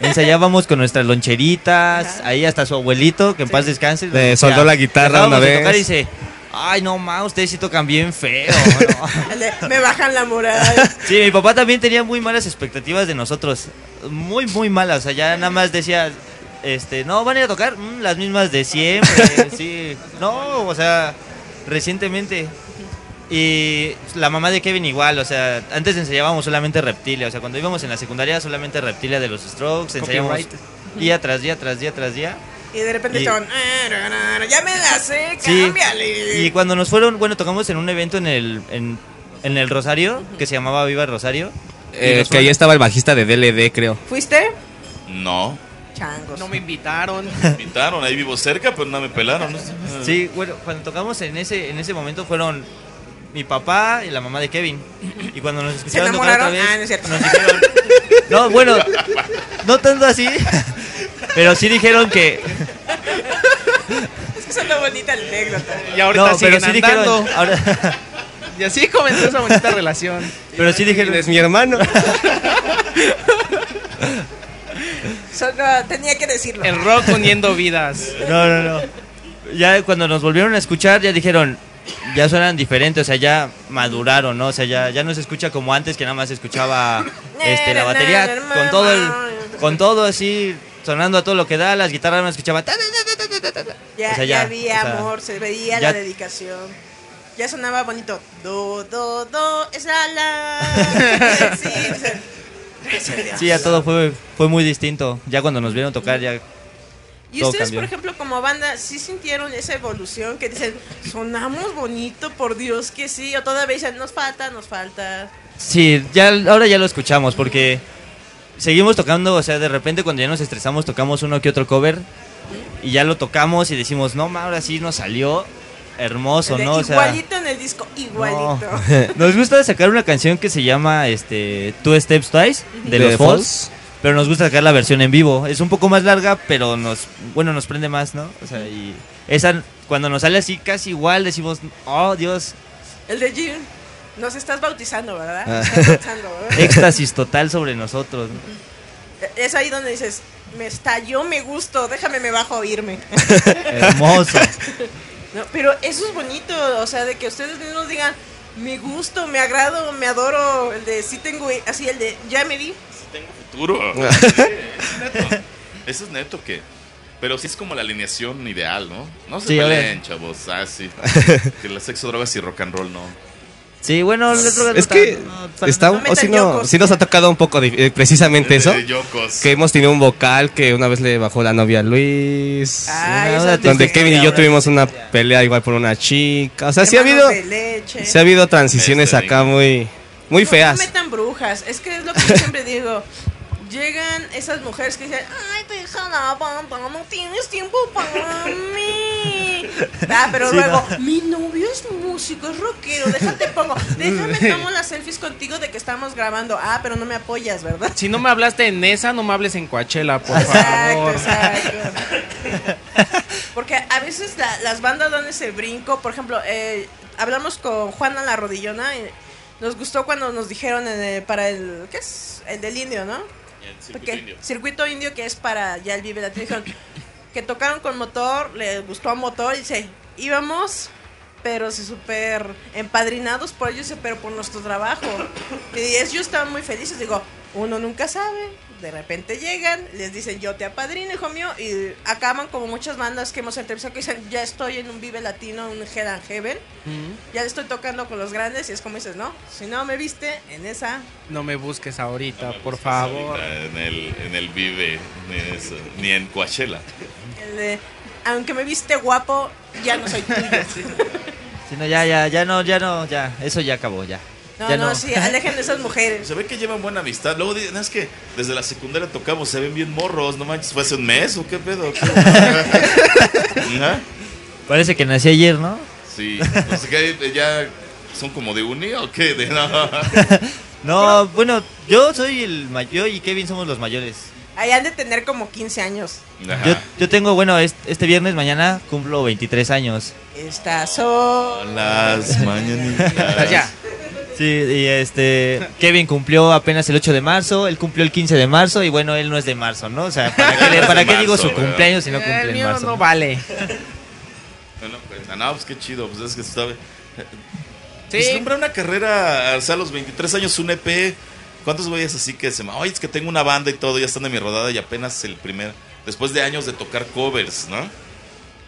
ensayábamos con nuestras loncheritas, Ajá. ahí hasta su abuelito, que en paz descanse. Le soldó la guitarra una vez. tocar y dice, ay no ma, ustedes sí tocan bien feo. ¿no?". El *laughs* de, Me bajan la moral. Sí, mi papá también tenía muy malas expectativas de nosotros. Muy, muy malas. O sea, ya nada más decía, este, no, van a ir a tocar Mm, las mismas de siempre. *laughs* sí. No, o sea, recientemente. Y la mamá de Kevin igual, o sea, antes ensayábamos solamente Reptilia. O sea, cuando íbamos en la secundaria solamente Reptilia de los Strokes. Ensayábamos Copyright. día tras día, tras día, tras día. Y de repente Y- estaban, "Ah, ya me la sé, Sí, cámbiale. y cuando nos fueron, bueno, tocamos en un evento en el, en, en el Rosario, que se llamaba Viva el Rosario. Eh, que ahí estaba el bajista de DLD, creo. ¿Fuiste? No. Changos. No me invitaron. *laughs* Me invitaron, ahí vivo cerca, pero no me pelaron. ¿no? Sí, bueno, cuando tocamos en ese, en ese momento fueron mi papá y la mamá de Kevin. Y cuando nos ¿Se escucharon tocar otra vez, Ah, no es cierto. nos dijeron... No, bueno, no tanto así, *laughs* pero sí dijeron que... Es que es una bonita anécdota. Y ahorita No, siguen pero sí dijeron... ahora- *laughs* Y así comenzó esa bonita relación. pero sí dijeron... Es mi hermano. *laughs* So- no, tenía que decirlo. El rock uniendo vidas. No, no, no. Ya cuando nos volvieron a escuchar, ya dijeron, ya suenan diferentes, o sea, ya maduraron, ¿no? O sea, ya, ya no se escucha como antes, que nada más se escuchaba este, la batería con todo el, con todo así, sonando a todo lo que da, las guitarras más escuchaba. ta, ta, ta. Ya, O sea, ya ya, había o sea, amor, se veía ya- la dedicación. Ya sonaba bonito. Do, do, do, es la la. *laughs* sí. *laughs* Sí, ya todo fue, fue muy distinto. Ya cuando nos vieron tocar, ya Y todo ustedes, cambió. por ejemplo, como banda, ¿sí sintieron esa evolución? Que dicen, sonamos bonito, por Dios que sí. O todavía dicen, nos falta, nos falta. Sí, ya ahora ya lo escuchamos porque seguimos tocando, o sea, de repente cuando ya nos estresamos tocamos uno que otro cover y ya lo tocamos y decimos, no, ma, ahora sí nos salió hermoso, ¿no? O sea, igualito en el disco, igualito. no. *laughs* nos gusta sacar una canción que se llama este Two Steps Twice de, De los Falls, Falls. Pero nos gusta sacar la versión en vivo. Es un poco más larga, pero nos bueno, nos prende más, ¿no? O sea, y esa cuando nos sale así casi igual decimos, "Oh, Dios, El de Jim, nos estás bautizando, ¿verdad? Ah. Estás bautizando, ¿verdad? *laughs* éxtasis total sobre nosotros." ¿no? Es ahí donde dices, me estalló, me gusto, déjame me bajo a oírme. *laughs* Hermoso. *laughs* No, pero eso es bonito, o sea, de que ustedes mismos digan, me gusto, me agrado, me adoro, el de sí tengo, así el de ya me vi. Futuro. *laughs* Sí, es neto. Eso es neto que. Pero sí es como la alineación ideal, ¿no? No se Sí, peleen, chavos. Ah, sí. *laughs* que el sexo, drogas y rock and roll no. Sí, bueno, el otro Es que está, No o si no, sí nos ha tocado un poco de- eh, precisamente eso. De Yokos. Que hemos tenido un vocal que una vez le bajó la novia a Luis. Triste donde Kevin y yo tuvimos una pelea igual por una chica. O sea, sí ha habido, sí ha habido transiciones Este, acá muy, muy No- feas. No metan brujas, es que es lo que yo siempre digo. Llegan esas mujeres que dicen, ay, deja la no tienes tiempo para mí. *laughs* Ah, pero Sí, luego, no. mi novio es músico, es rockero, déjate pongo, déjame *laughs* tomo las selfies contigo de que estamos grabando. Ah, pero no me apoyas, ¿verdad? Si no me hablaste en esa, no me hables en Coachella, por Exacto, favor. exacto. *laughs* Porque a veces la- las bandas dan ese brinco. Por ejemplo, eh, hablamos con Juana la Rodillona. Nos gustó cuando nos dijeron en el- para el. ¿Qué es? El del indio, ¿no? Porque- Circuito indio que es para ya el Vive Latino. Dijeron que tocaron con motor, les gustó a motor y dice, íbamos, pero sí súper empadrinados por ellos, pero por nuestro trabajo. Y ellos estaban muy felices. Digo, uno nunca sabe. De repente llegan, les dicen, yo te apadrino, hijo mío. Y acaban como muchas bandas que hemos entrevistado que dicen, ya estoy en un Vive Latino, un Head and Heaven. Ya le estoy tocando con los grandes. Y es como dices, no, si no me viste en esa, No me busques ahorita, por favor. Ahorita En el, en el Vive, ni, eso, ni en Coachella. el de, aunque me viste guapo, ya no soy tuyo. *laughs* Sí, no, ya, ya, ya no, ya no, ya, eso ya acabó, ya. No, ya no, sí, *laughs* alejen de esas mujeres. Se ve que llevan buena amistad. Luego dicen, es que desde la secundaria tocamos, se ven bien morros. No manches, ¿fue hace un mes o qué pedo? *laughs* Parece que nací ayer, ¿no? Sí, no sé qué, ya son como de uni o qué. De, no. *laughs* No, bueno, yo soy el mayor y Kevin somos los mayores. Ahí han de tener como 15 años. Yo, yo tengo, bueno, est- este viernes, mañana, cumplo 23 años. Estas son. Las mañanitas. Ya. Sí, y este, Kevin cumplió apenas el 8 de marzo, él cumplió el 15 de marzo y bueno, él no es de marzo, ¿no? O sea, ¿para *laughs* qué, le- para qué digo su cumpleaños si no cumple El en mío marzo? no vale. Bueno, pues, ah, no, pues qué chido. Pues es que estaba. Sí. Vislumbra una carrera, o sea, a los 23 años, un EP. ¿Cuántos güeyes así que se me. Oye, es que tengo una banda y todo, ya están de mi rodada y apenas el primer. Después de años de tocar covers, ¿no?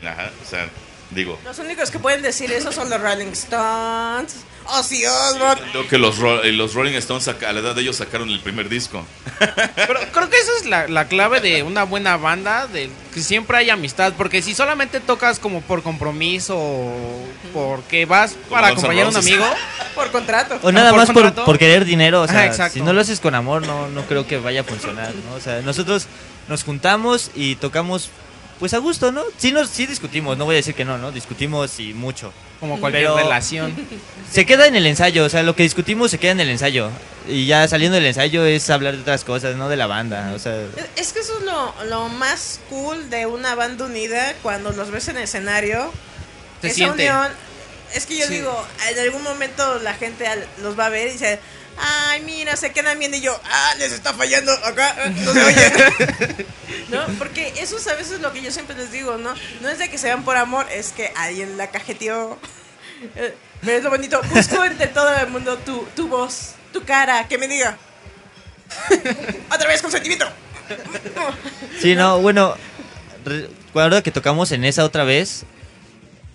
Ajá, o sea, digo. Los únicos que pueden decir eso son los Rolling Stones. Ozzy Osbourne. Creo que los, eh, los Rolling Stones a la edad de ellos sacaron el primer disco. *laughs* Pero creo que esa es la, la clave de una buena banda, de que siempre hay amistad, porque si solamente tocas como por compromiso o porque vas para acompañar a un amigo, *laughs* Por contrato. O nada por más por, por querer dinero, o sea, Ajá, exacto. si no lo haces con amor, no, no creo que vaya a funcionar, ¿no? O sea, nosotros nos juntamos y tocamos, pues a gusto, ¿no? Sí, nos, sí discutimos, no voy a decir que no, ¿no? Discutimos y mucho. Como cualquier Pero- *laughs* relación. Se queda en el ensayo, o sea, lo que discutimos se queda en el ensayo. Y ya saliendo del ensayo es hablar de otras cosas, no de la banda, o sea... Es que eso es lo, lo más cool de una banda unida cuando los ves en escenario. Se Esa siente. unión. Es que yo Sí. digo, en algún momento la gente al- los va a ver y dice, ay, mira, se quedan viendo y yo, ah, les está fallando acá, eh, no se oye. *laughs* ¿No? Porque eso es a veces lo que yo siempre les digo, ¿no? No es de que se vean por amor, es que alguien la cajeteó. *laughs* Eh, Pero es lo bonito, busco entre todo el mundo tu, tu voz, tu cara, que me diga. *laughs* Otra vez con sentimiento. Sí, no, bueno, re- cuando que tocamos en esa otra vez,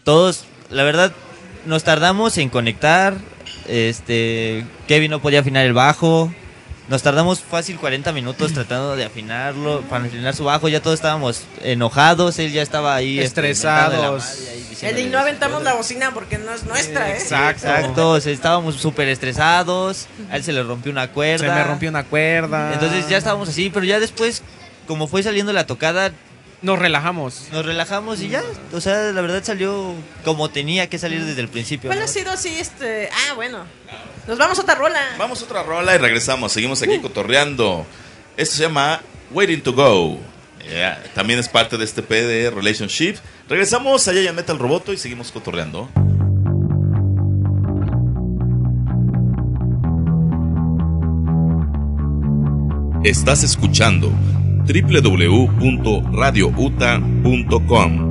todos, la verdad, nos tardamos en conectar. Este, Kevin no podía afinar el bajo. Nos tardamos fácil 40 minutos tratando de afinarlo, para afinar su bajo. Ya todos estábamos enojados, él ya estaba ahí este, Estresados. de El y no aventamos la bocina porque no es nuestra, ¿eh? Exacto. Exacto, o sea, estábamos súper estresados. A él se le rompió una cuerda. Se me rompió una cuerda. Entonces ya estábamos así, pero ya después, como fue saliendo la tocada, nos relajamos. nos relajamos y ya. O sea, la verdad salió como tenía que salir desde el principio. ¿Cuál ¿no? ha sido así este? Ah, bueno. Nos vamos a otra rola. Vamos a otra rola y regresamos. Seguimos aquí cotorreando. Esto se llama Waiting to Go. Yeah, También es parte de este P de Relationship. Regresamos allá en Metal Roboto y seguimos cotorreando. Estás escuchando www.radiouta.com.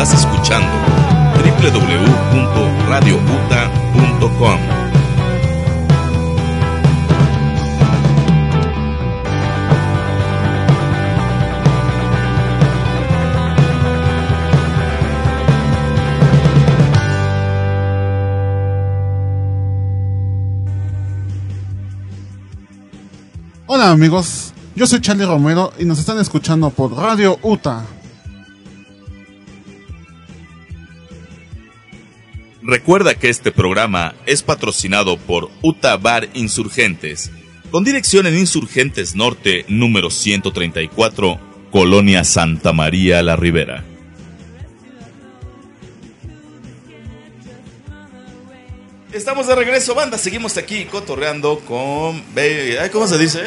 Estás escuchando www.radiouta.com. Hola amigos, yo soy Charlie Romero y nos están escuchando por Radio UTA. Recuerda que este programa es patrocinado por Uta Bar Insurgentes, con dirección en Insurgentes Norte, número 134, Colonia Santa María La Ribera. Estamos de regreso, banda. Seguimos aquí cotorreando con. ¿Cómo se dice?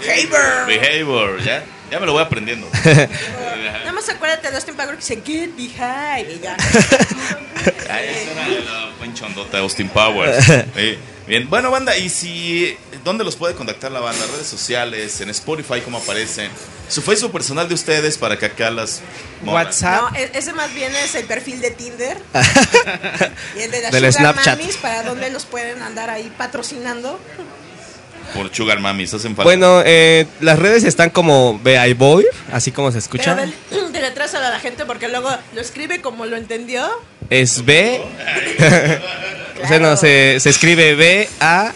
Behavior. Behavior, ya. Ya me lo voy aprendiendo. *laughs* Nada más acuérdate de Austin Powers que dice Get Behind. Y ya. *laughs* Ay, esa era la buen chondota de Austin Powers. Sí. Bien, bueno, banda, y si. ¿Dónde los puede contactar la banda? Redes sociales, en Spotify, ¿cómo aparecen? Su Facebook personal de ustedes para que acá las. morras- No, e- ese más bien es el perfil de Tinder. *laughs* y el de las Del Sugar Snapchat. Mamis, para donde los pueden andar ahí patrocinando. Por Sugar Mamis, hacen falta. Bueno, eh, las redes están como BI Boy, así como se escucha. Pero del, a la gente porque luego lo escribe como lo entendió. Es B. *laughs* o sea, no, se, se escribe B A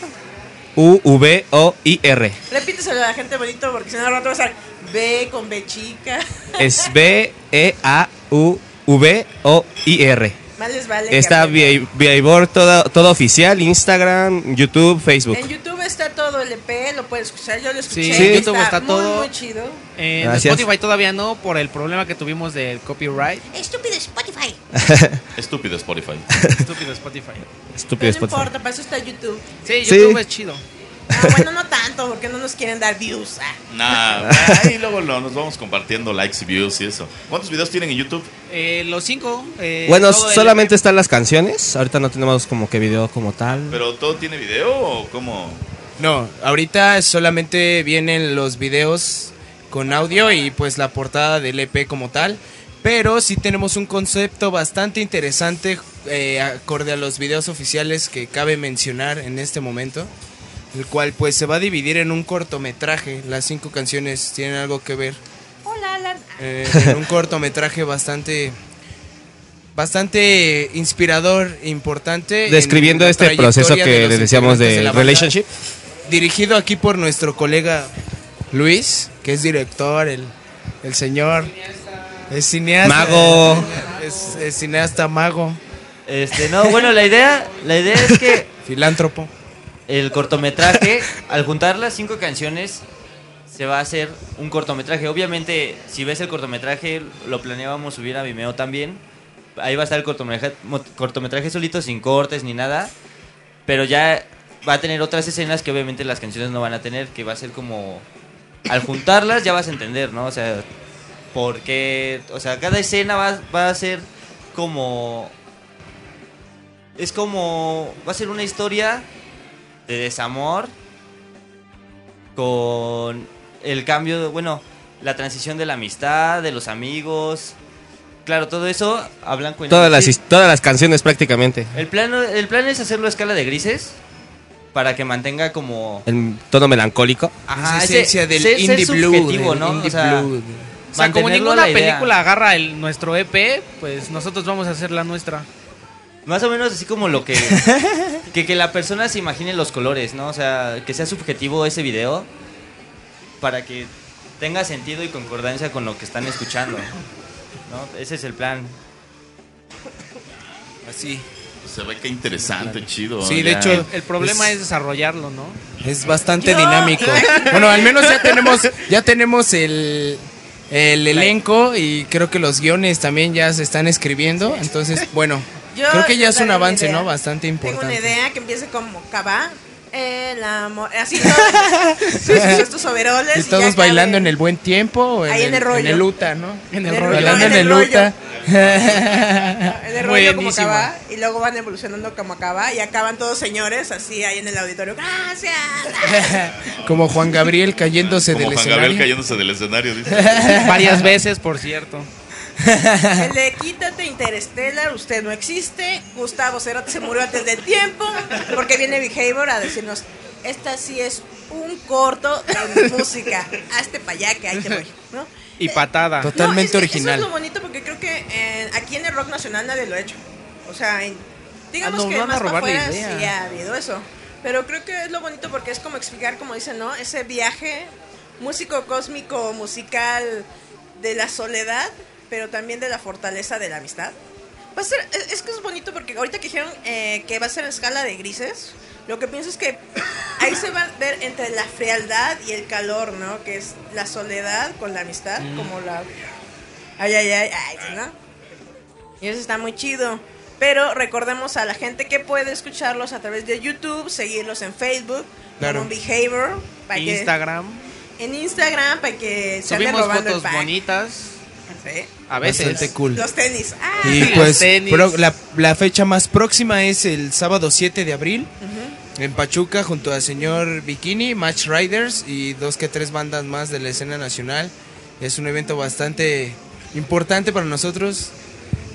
U V O I R. Repíteselo a la gente bonito porque si no al rato va a estar B con B chica. Es B E A U V O I R. Más les vale. Está aprendan. VI Boy todo, todo oficial, Instagram, YouTube, Facebook. En YouTube está todo el EP, lo pueden escuchar. Yo lo escuché. Sí, en YouTube está muy, todo. Muy chido. En Gracias. Spotify todavía no, por el problema que tuvimos del copyright. Estúpido Spotify. *laughs* Estúpido Spotify. Estúpido Spotify. Estúpido Pero no Spotify. importa, para eso está YouTube. Sí, Sí. YouTube es chido. Ah, bueno, no tanto, porque no nos quieren dar views. Ah. Nah, ahí luego lo- nos vamos compartiendo likes y views y eso. ¿Cuántos videos tienen en YouTube? Eh, los cinco. eh, Bueno, todo el- solamente están las canciones. Ahorita no tenemos como que video como tal. ¿Pero todo tiene video o cómo? No, ahorita solamente vienen los videos con audio y pues la portada del EP como tal. Pero sí tenemos un concepto bastante interesante eh, acorde a los videos oficiales que cabe mencionar en este momento. El cual pues se va a dividir en un cortometraje. Las cinco canciones tienen algo que ver. Hola, Alan. eh, en un cortometraje bastante bastante inspirador, importante. en Describiendo este proceso que de los le decíamos de banda. relationship. Dirigido aquí por nuestro colega Luis, que es director, el, el señor. Es cineasta. Mago. Es, es cineasta mago. Este, no, bueno, la idea, la idea es que *laughs* Filántropo. El cortometraje, al juntar las cinco canciones, se va a hacer un cortometraje. Obviamente, si ves el cortometraje, lo planeábamos subir a Vimeo también. Ahí va a estar el cortometraje, cortometraje solito, sin cortes ni nada. Pero ya va a tener otras escenas que obviamente las canciones no van a tener, que va a ser como... Al juntarlas ya vas a entender, ¿no? O sea, porque... O sea, cada escena va, va a ser como... Es como... Va a ser una historia de desamor con el cambio, bueno, la transición de la amistad, de los amigos. Claro, todo eso a blanco y negro. Todas las, todas las canciones prácticamente. El plan, el plan es hacerlo a escala de grises para que mantenga como... El tono melancólico. Ajá, Esa ese- esencia del ser- ser indie blue, subjetivo, del ¿no? indie O sea, blue. O sea, como ninguna película agarra el, nuestro EP, pues nosotros vamos a hacer la nuestra. Más o menos así como lo que, *laughs* que... Que la persona se imagine los colores, ¿no? O sea, que sea subjetivo ese video para que tenga sentido y concordancia con lo que están escuchando. ¿no? Ese es el plan. Así. Se ve que interesante, chido. Sí, de ya. hecho, El, el problema Es- es, desarrollarlo, ¿no? Es bastante Yo- dinámico. *laughs* Bueno, al menos ya tenemos, ya tenemos el, el elenco y creo que los guiones también ya se están escribiendo. Entonces, bueno, Yo creo que ya es un avance, idea. ¿no? Bastante Tengo una importante. idea que empiece como Cabá. El amor. Así todo. *laughs* Sí, sí, estos overoles. Y y todos bailando en el buen tiempo o en, Ahí en el rollo. en el Uta, ¿no? En el el rollo. Bailando en en el el Uta. *laughs* En el rollo como. Cabá. Y luego van evolucionando como Cabá. Y acaban todos señores así ahí en el auditorio. ¡Gracias! *laughs* Como Juan Gabriel cayéndose Como del Juan escenario. Gabriel cayéndose del escenario, dice. Varias veces, por cierto. El de Quítate Interstellar, usted no existe. Gustavo Cerati se murió antes del tiempo. Porque viene Behavior a decirnos: Esta sí es un corto de música. Hazte para allá que ahí te voy. ¿no? Y patada. Totalmente No, es que original. Eso es lo bonito porque creo que eh, aquí en el rock nacional nadie lo ha hecho. O sea, en- digamos Ah, nos que van a más para robar la afuera idea. sí ha habido eso. Pero creo que es lo bonito porque es como explicar, como dicen, ¿no? Ese viaje músico cósmico, musical de la soledad, pero también de la fortaleza de la amistad. Va a ser, es, es que es bonito porque ahorita que dijeron eh, que va a ser en escala de grises, lo que pienso es que ahí se va a ver entre la frialdad y el calor, ¿no? Que es la soledad con la amistad, Mm. como la... Ay, ay, ay, ay, ¿no? Y eso está muy chido. Pero recordemos a la gente que puede escucharlos a través de YouTube, seguirlos en Facebook, Claro. como Behavior, para que- Instagram. en Instagram para que se Subimos robando el fotos pack. bonitas. Sí. A veces. Bastante cool. Los tenis. Ah, Y los pues tenis. pro- la, la fecha más próxima es el sábado 7 de abril en Pachuca junto al señor Bikini, Match Riders y dos que tres bandas más de la escena nacional. Es un evento bastante importante para nosotros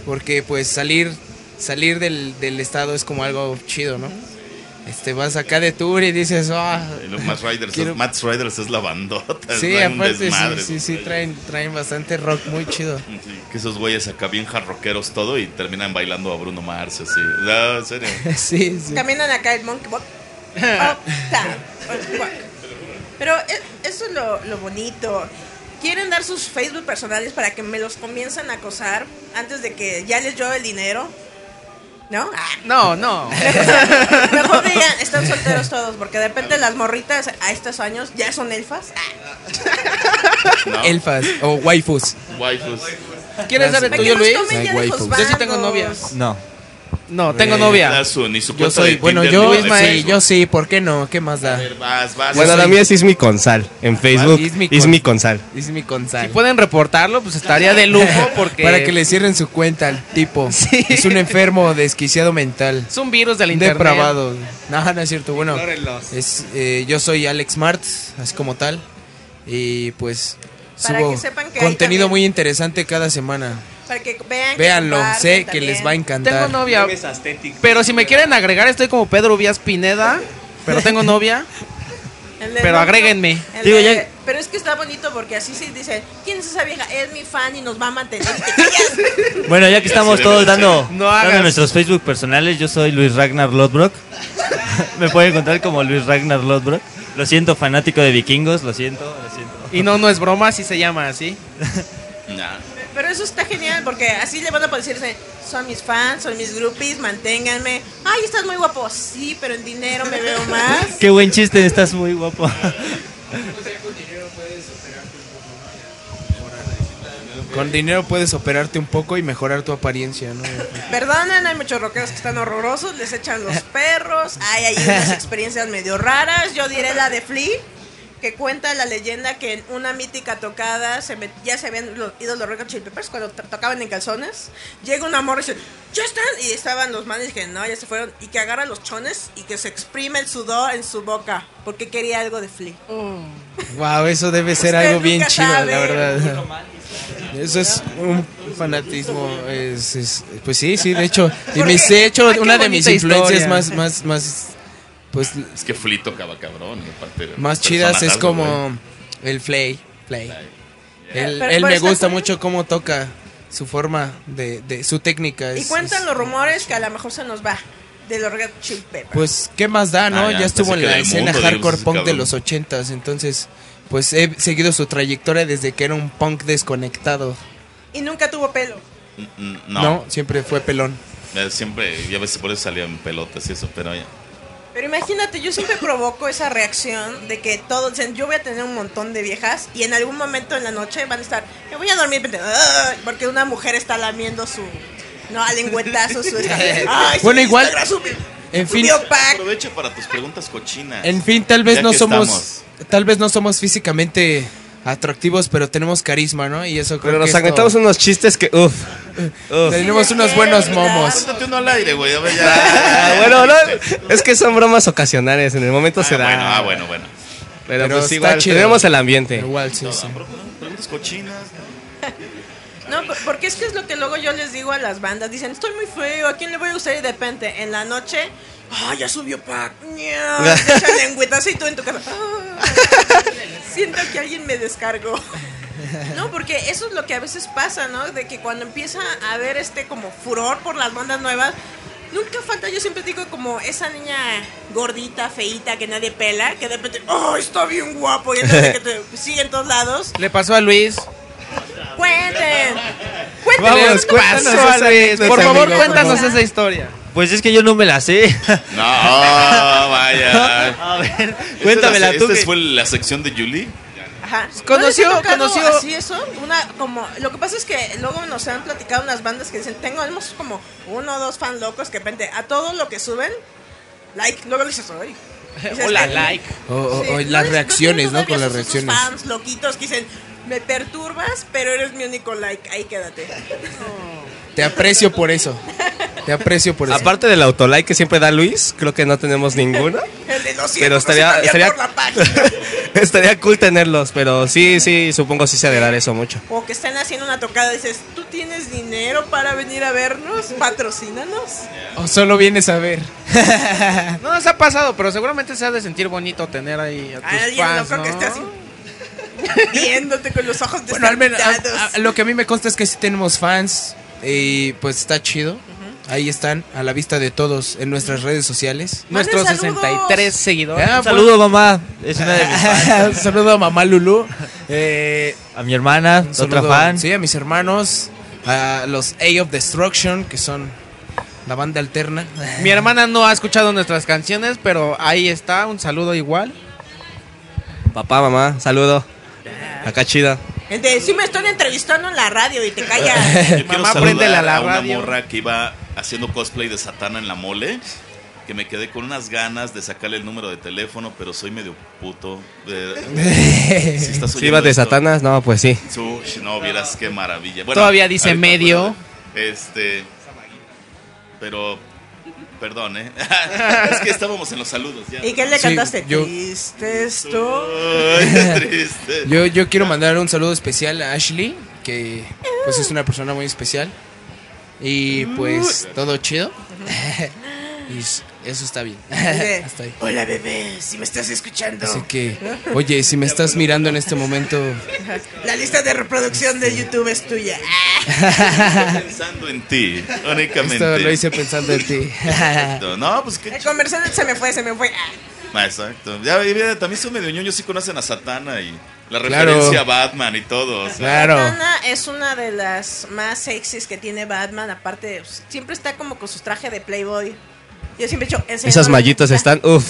porque pues salir salir del, del estado es como algo chido, ¿no? Este vas acá de tour y dices, ah, Y Los Matt Riders, Quiero- Matt Riders es la bandota. sí, aparte sí, desmadre, sí, sí, traen, traen bastante rock muy chido. Sí, que esos güeyes acá bien jarroqueros todo y terminan bailando a Bruno Mars así. No, en serio. *laughs* sí, sí. Caminan acá el monkey walk. *laughs* Walk. Pero e- eso es lo, lo bonito. ¿Quieren dar sus Facebook personales para que me los comiencen a acosar antes de que ya les llueva el dinero? ¿No? Ah, No, no. *laughs* mejor digan, están solteros todos, porque de repente las morritas a estos años ya son elfas. Ah, ¿No? *laughs* Elfas o waifus. Waifus. ¿Quieres dar el que tuyo, Luis? Yo sí tengo novia. No. No, tengo Eh, novia. Da su- ni su Yo soy, de bueno, yo, Facebook. yo sí, ¿por qué no? ¿Qué más A da? ver, vas, vas. Bueno, la soy- mía es Ismi Consal. En Facebook, Ismi Ismi, Con- Consal. Es mi consal. Si pueden reportarlo, pues estaría de lujo *laughs* porque Para que le cierren su cuenta al tipo. *laughs* Sí. Es un enfermo desquiciado mental. es un virus del internet. depravado. No, no es cierto. Bueno, es, eh, yo soy Alex Martz, así como tal. Y pues Para subo que sepan que hay contenido también- muy interesante cada semana. Para que vean. que Véanlo, comparten sé que les va a encantar. Tengo novia. Pero si me quieren agregar, estoy como Pedro Vías Pineda. Pero tengo novia. *laughs* Pero no- agréguenme. el Digo, de- ya- Pero es que está bonito porque así sí dice, ¿quién es esa vieja? Es mi fan y nos va a mantener. *laughs* Bueno, ya que estamos todos dando, No dando nuestros Facebook personales, yo soy Luis Ragnar Lodbrok. *laughs* Me pueden encontrar como Luis Ragnar Lodbrok. Lo siento, fanático de vikingos, lo siento, lo siento. Y no, no es broma, si se llama así. Nah. Pero eso está genial porque así le van a poder decirse, son mis fans, son mis groupies, manténganme. Ay, estás muy guapo. Sí, pero en dinero me veo más. *laughs* Qué buen chiste, estás muy guapo. *laughs* Con dinero puedes operarte un poco y mejorar tu apariencia, ¿no? *laughs* Perdonen, hay muchos rockeros que están horrorosos, les echan los perros, hay ahí unas experiencias medio raras. Yo diré la de Flea, que cuenta la leyenda que en una mítica tocada se met- ya se habían lo- ido los Red Hot Chili Peppers cuando to- tocaban en calzones. Llega una morra y dice, ¿ya están? Y estaban los manes y que no, ya se fueron. Y que agarra los chones y que se exprime el sudor en su boca porque quería algo de Flea. Wow, eso debe ser algo bien chido, sabe. la verdad. Eso es un fanatismo, es, es- pues sí, sí, de hecho, y me he hecho una de mis influencias historia. más, más, más, pues, Es que Flea tocaba cabrón. aparte, más chidas es como el Flay, Flay. Él, Pero- él pero me gusta mucho cómo toca su forma de, de su técnica. Y cuentan es- los rumores que a lo mejor se nos va de los Red Chili Peppers. Pues, ¿qué más da, no? Ah, ya, ya, estuvo en la escena mundo, hardcore punk de los ochentas, entonces, pues he seguido su trayectoria desde que era un punk desconectado. Y nunca tuvo pelo. Mm, No, No, siempre fue pelón. Eh, siempre, y a veces por eso salían pelotas y eso, pero ya. Pero imagínate, yo siempre provoco esa reacción de que todos dicen, yo voy a tener un montón de viejas y en algún momento en la noche van a estar, me voy a dormir, porque una mujer está lamiendo su, no, a lengüetazo su... *laughs* Ay, Bueno, igual, En fin, Biopack. Aprovecho para tus preguntas cochinas. en fin, tal vez Ya no somos, estamos. tal vez no somos físicamente atractivos, pero tenemos carisma, ¿no? Y eso creo Pero nos que esto- aventamos unos chistes que, uff. tenemos unos buenos momos. Uno al aire, güey. A ver, ya. Ah, bueno, no, es que son bromas ocasionales, en el momento Ah, se da. bueno, ah, bueno, bueno. Pero, Pero pues está igual, chido. tenemos el ambiente. Igual, sí, sí. Preguntas cochinas. No, No, por- porque es que es lo que luego yo les digo a las bandas. Dicen, estoy muy feo, ¿a quién le voy a gustar? Y de repente, en la noche, ¡ah, ya subió Pac! ¡Nya! Te *laughs* echan lengüetazo y tú en tu casa. "Ah". Siento que alguien me descargó. *laughs* No, porque eso es lo que a veces pasa, ¿no? De que cuando empieza a haber este como furor por las bandas nuevas, nunca falta, yo siempre digo como esa niña gordita, feíta, que nadie pela, que de repente, ¡oh, está bien guapo! Y entonces que te *laughs* sigue en todos lados. Le pasó a Luis. Cuenten. Cuenten. Vamos, cuéntanos esa a Luis, Por favor, amigo, cuéntanos esa historia. Pues es que yo no me la sé. *laughs* No, vaya. *laughs* A ver, Esta es cuéntamela la- tú. Esta que- fue la sección de Julie. Ajá. Conoció- ¿No les conoció- así eso? Una, como, lo que pasa es que luego nos han platicado unas bandas que dicen, tengo hemos como uno o dos fan locos que de repente a todo lo que suben, like, luego le dices, "Ay". *laughs* Dices, Hola, like. O, o- Sí, o las es- reacciones, ¿no? Con las reacciones. fans loquitos que dicen, me perturbas, pero eres mi único like, ahí quédate. *laughs* Te aprecio por eso. Te aprecio por eso. Aparte del autolike que siempre da Luis, creo que no tenemos ninguno. *laughs* El de los Pero no estaría- estaría- por la página. *laughs* Estaría cool tenerlos, pero sí, sí, supongo sí se ha de dar eso mucho. O que estén haciendo una tocada y dices, ¿tú tienes dinero para venir a vernos? Patrocínanos. O solo vienes a ver. No nos ha pasado, pero seguramente se ha de sentir bonito tener ahí a tus fans, loco que ¿no? esté así *laughs* viéndote con los ojos Bueno, al menos a- lo que a mí me consta es que sí tenemos fans y pues está chido. Ahí están, a la vista de todos en nuestras redes sociales. Nuestros Manden saludos. 63 seguidores. Ah, Un saludo, mamá. Es una de mis fans. *laughs* Un saludo a mamá Lulu. Eh, A mi hermana, otra saludo, fan. Sí, a mis hermanos. A los A of Destruction, que son la banda alterna. Mi hermana no ha escuchado nuestras canciones, pero ahí está, un saludo igual. Papá, mamá, saludo. Acá chida. De, sí me estoy entrevistando en la radio y te callas. *laughs* Yo quiero Mamá, a la a una radio. morra que iba haciendo cosplay de Satana en la mole. Que me quedé con unas ganas de sacarle el número de teléfono, pero soy medio puto. Eh, *laughs* si estás Si oyendo ibas de esto, Satanas, no, pues sí. Sush, no, vieras qué maravilla. Todavía dice medio. Este. Pero. Perdón, ¿eh? *laughs* es que estábamos en los saludos ya. ¿Y qué le Sí, cantaste? yo- Triste estoy. *laughs* Yo, yo quiero mandar un saludo especial a Ashley, que pues es una persona muy especial. Y pues todo chido. *laughs* y eso está bien. De, *laughs* Hasta ahí. Hola bebé, si me estás escuchando. Así que, oye, si me estás mirando en este momento, La lista de reproducción de YouTube es tuya. *laughs* Pensando en ti, únicamente. esto lo hice pensando en ti. Exacto. No, pues qué El comercial se me fue, se me fue. Ah, Exacto. Ya, también son medio ñoños, sí conocen a Satana y la Claro. referencia a Batman y todo. o sea. Claro. Satana es una de las más sexys que tiene Batman. Aparte, siempre está como con su traje de Playboy. Yo siempre he Esas mallitas están, uff.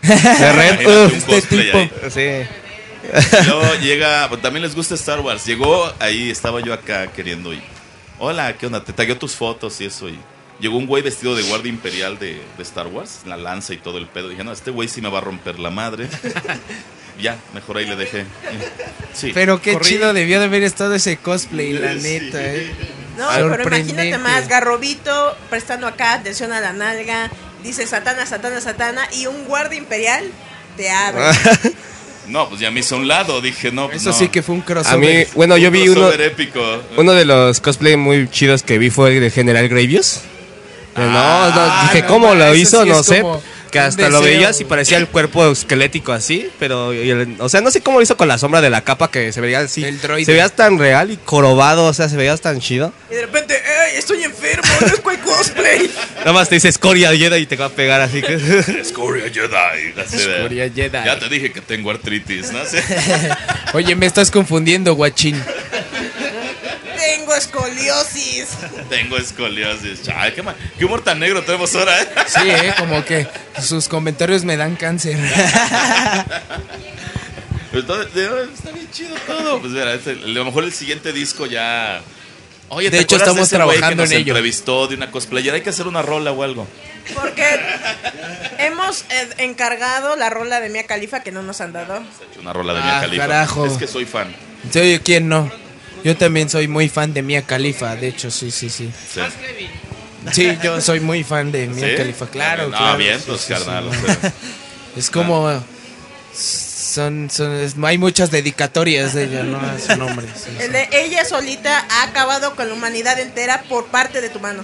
*laughs* De red, uff. cosplay ahí. Sí. Y Luego llega, pues, también les gusta Star Wars. Llegó ahí, estaba yo acá queriendo ir. Hola, ¿qué onda? Te tagué tus fotos y eso. Y llegó un güey vestido de guardia imperial de, de Star Wars, la lanza y todo el pedo. Dije, no, este güey sí me va a romper la madre. *laughs* ya, mejor ahí le dejé. Sí. Pero qué Corrí. chido debió de haber estado ese cosplay, la *laughs* Sí. neta, eh. No, pero Sorprendente. imagínate más, Garrobito prestando acá atención a la nalga, dice Satana, Satana, Satana, y un guardia imperial te abre. *laughs* No, pues ya me hizo a un lado. Dije, no, pues Eso no. sí que fue un A crossover. mí, bueno, yo vi uno, épico. uno de los cosplay muy chidos que vi fue el de General Gravius. Pero no, no, Ah, dije, no, ¿cómo lo hizo? sí no sé. como Que hasta lo veías y parecía el cuerpo esquelético así, pero, el- o sea, no sé cómo lo hizo con la sombra de la capa que se veía así. El droide. Se veía tan real y corobado, o sea, se veía tan chido. Y de repente, ¡ey, estoy enfermo! ¡No es cual cosplay! *laughs* Nada más te dice Scoria Jedi y te va a pegar así que... *laughs* Escoria Jedi. Escoria Jedi. Ya te dije que tengo artritis, ¿no? *laughs* Oye, me estás confundiendo, guachín. Tengo escoliosis. *laughs* tengo escoliosis. Ay, qué, qué humor tan negro tenemos ahora, ¿eh? *laughs* Sí, eh, como que sus comentarios me dan cáncer. *laughs* De- está bien chido todo. Pues mira, este- a lo mejor el siguiente disco ya. Oye, De ¿te hecho, estamos ese güey trabajando que nos en ello. entrevistó de una cosplayer. Hay que hacer una rola o algo. Porque hemos eh, encargado la rola de Mia Califa que no nos han dado. Una rola de Ah, Mia Khalifa. carajo. Es que soy fan. Soy quién no. Yo también soy muy fan de Mia Khalifa, de hecho, sí, sí, sí. Sí. Sí, yo soy muy fan de Mia ¿Sí? Khalifa, claro, No, claro. bien, pues, sí, sí. carnal. o sea. *laughs* Es como Son, son, es- hay muchas dedicatorias de ella, ¿no? A su nombre. sí. El de ella solita ha acabado con la humanidad entera por parte de tu mano.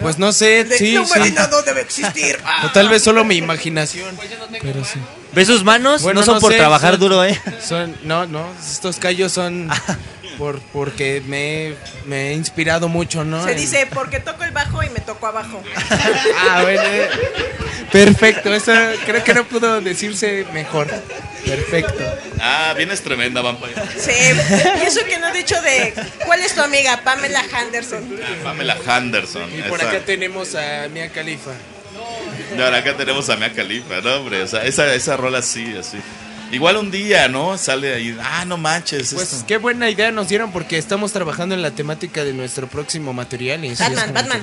Pues no sé, De- sí, la sí. humanidad no debe existir. Ah. *laughs* O tal vez solo mi imaginación. Pero sí. ¿Ves sus manos? Bueno, no son no por sé, trabajar son- duro, ¿eh? Son, no, no, estos callos son *laughs* por porque me, he- me he inspirado mucho, ¿no? Se En- dice, porque toco el bajo y me toco abajo. *laughs* Ah, bueno. eh, Perfecto, eso creo que no pudo decirse mejor. Perfecto. Ah, vienes tremenda, Vampire. Sí, y eso que no he dicho de, ¿cuál es tu amiga? Pamela Henderson. Pamela Henderson. Y por esa. acá tenemos a Mia Khalifa. Y ahora acá tenemos a Mia Khalifa, ¿no, hombre? O sea, esa, esa rola sí, así. Igual un día, ¿no? Sale ahí, ah, no manches. Pues esto. qué buena idea nos dieron porque estamos trabajando en la temática de nuestro próximo material. Y Batman, Batman.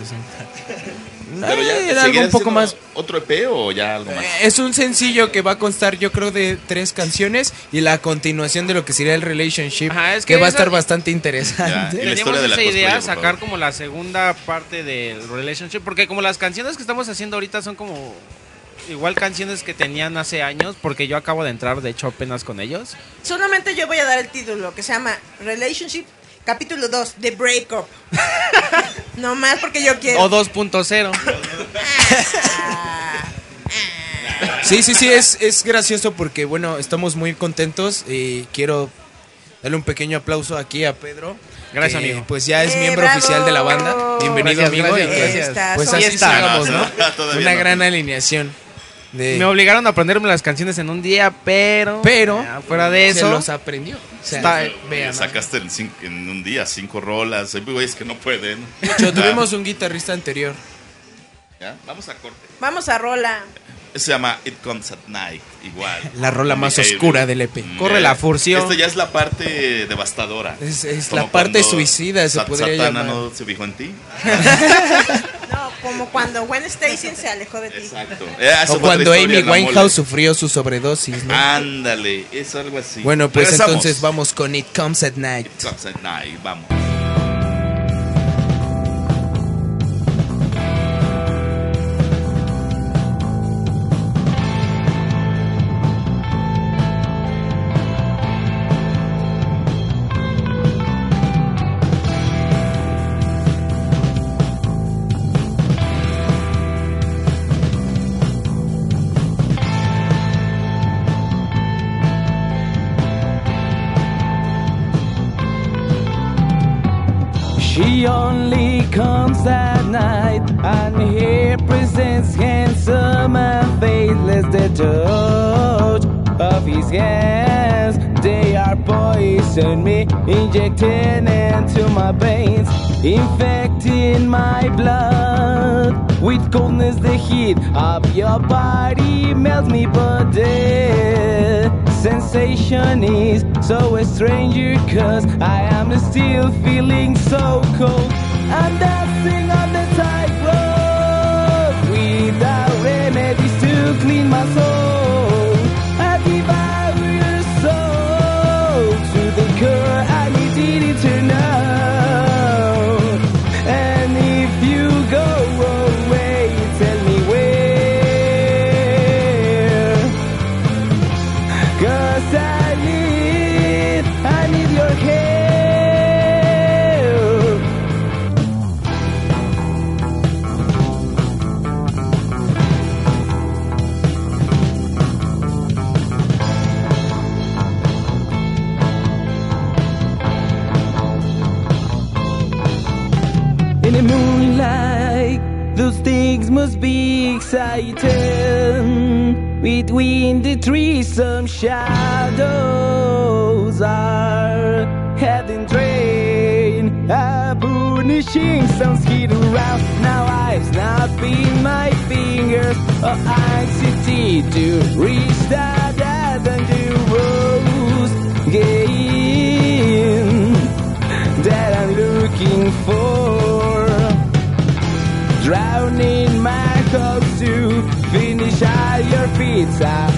Pero ya, Eh, era algo ¿seguirás un poco más. ¿Otro EP o ya algo más? Eh, Es un sencillo que va a constar, yo creo, de tres canciones y la continuación de lo que sería el relationship, Ajá, es que, que va a estar bastante interesante. Ya, y la Teníamos historia de la esa idea, sacar como la segunda parte del relationship, porque como las canciones que estamos haciendo ahorita son como igual canciones que tenían hace años, porque yo acabo de entrar, de hecho, apenas con ellos. Solamente yo voy a dar el título que se llama Relationship Capítulo 2, The Breakup. *laughs* no más porque yo quiero. O 2.0. Sí, sí, sí, es, es gracioso porque, bueno, estamos muy contentos y quiero darle un pequeño aplauso aquí a Pedro. Gracias, que, amigo. Pues ya es Eh, miembro bravo. oficial de la banda. Bienvenido, Gracias, amigo. gracias, y Pues son- así está. sigamos, ¿no? No, *laughs* todavía Una no. gran alineación. De, Me obligaron a aprenderme las canciones en un día, pero. pero ya, fuera de se eso. los aprendió. O sea, Está- vean, Sacaste en, cinco- en un día cinco rolas. Hay güeyes que no pueden. De hecho, *laughs* tuvimos un guitarrista anterior. ¿Ya? Vamos a corte. Vamos a rola. Se llama It Comes at Night, igual. *laughs* La rola más oscura del EP. Mm, Corre eh, la furción. Esta ya es la parte devastadora. Es, es la parte suicida, se podría Satana llamar. no se fijó en ti. *laughs* Como cuando Gwen Stacy se alejó de ti. Exacto. *laughs* Eh, O cuando Amy Winehouse sufrió su sobredosis, ¿no? Ándale, es algo así. bueno, pues Regresamos. entonces vamos con It Comes at Night. It Comes at Night, vamos. Comes at night and he presents handsome and faithless the touch of his hands. They are poison me, injecting into my veins, infecting my blood. With coldness, the heat of your body melts me, but the sensation is so stranger cause I am still feeling so cold. I'm dancing on the tightrope without remedies to clean my soul. Be. Between the trees, some shadows are heading train. A punishing sounds hit around. Now I snap in my fingers. Oh, anxiety to reach that dangerous game that I'm looking for. Drowning my hopes to finish all your feet. A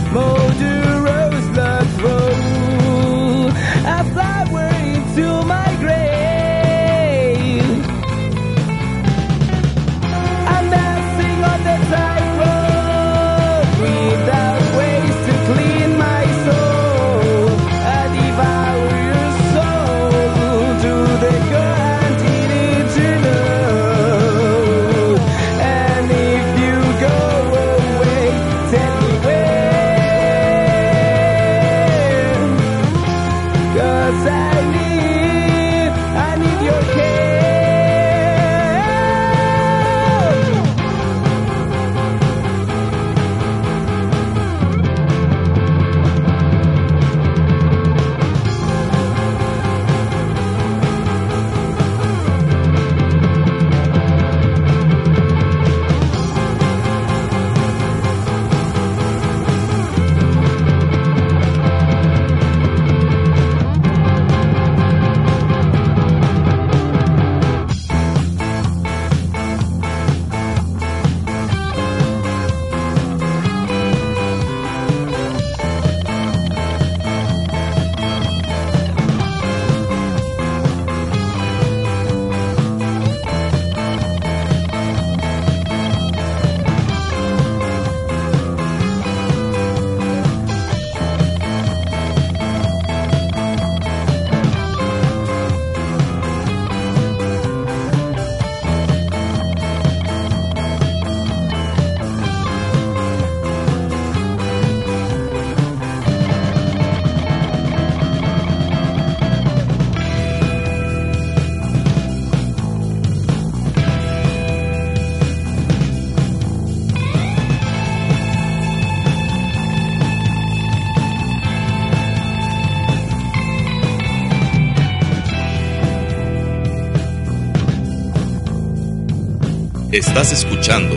Estás escuchando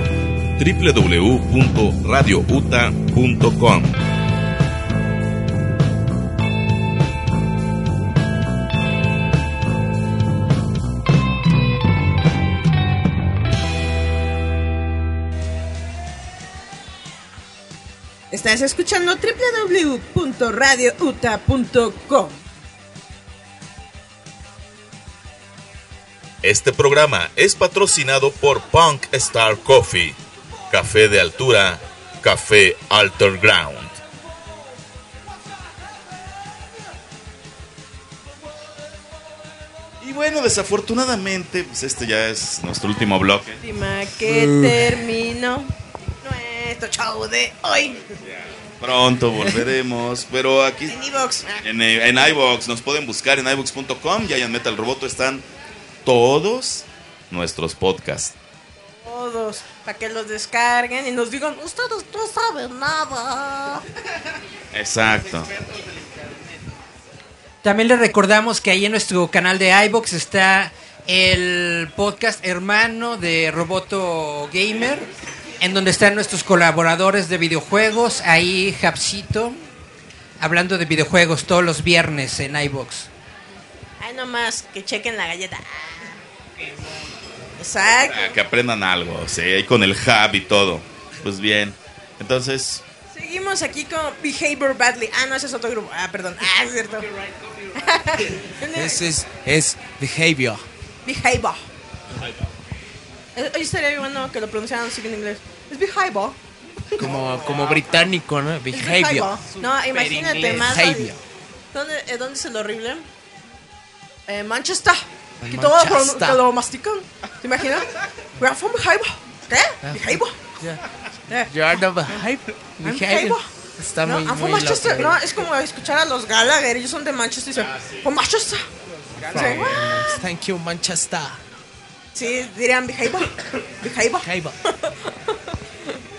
www.radiouta.com. Estás escuchando www.radiouta.com. Este programa es patrocinado por Punk Star Coffee, café de altura, café Alter Ground. Y bueno, desafortunadamente, pues este ya es nuestro último bloque. Lástima que terminó nuestro show de hoy. Pronto volveremos, pero aquí En iVoox. en, en iVoox nos pueden buscar en iVoox.com y ahí en Metal Roboto están todos nuestros podcasts. Todos, para que los descarguen y nos digan, ustedes no saben nada. Exacto. También les recordamos que ahí en nuestro canal de iBox está el podcast hermano de Roboto Gamer, en donde están nuestros colaboradores de videojuegos, ahí Japsito, hablando de videojuegos todos los viernes en iBox. Ay, nomás, que chequen la galleta. Exacto. Ah, que aprendan algo, sí, ahí con el hub y todo. Pues bien, entonces, Seguimos aquí con Behavior Badly. Ah, no, ese es otro grupo. Ah, perdón. Ah, es cierto. *laughs* Es, es, es behavior. Behavior. Eh, Oye, estaría bien bueno que lo pronunciaran así en inglés. Es Behavior. Como, como británico, ¿no? Behavior. No, imagínate más. Behavior. ¿Dónde, eh, ¿Dónde es el horrible? Eh, Manchester. Que todo lo, lo mastican. ¿Te imaginas? We are from Behavior. ¿Qué? Ah. Eh, You are the Behavior. Behavior. Está no, muy, I'm from muy Manchester. loco. No, es como escuchar a los Gallagher. Ellos son de Manchester y dicen, from Manchester. Sí. Thank you, Manchester. Sí, dirían. Behavior. Behavior.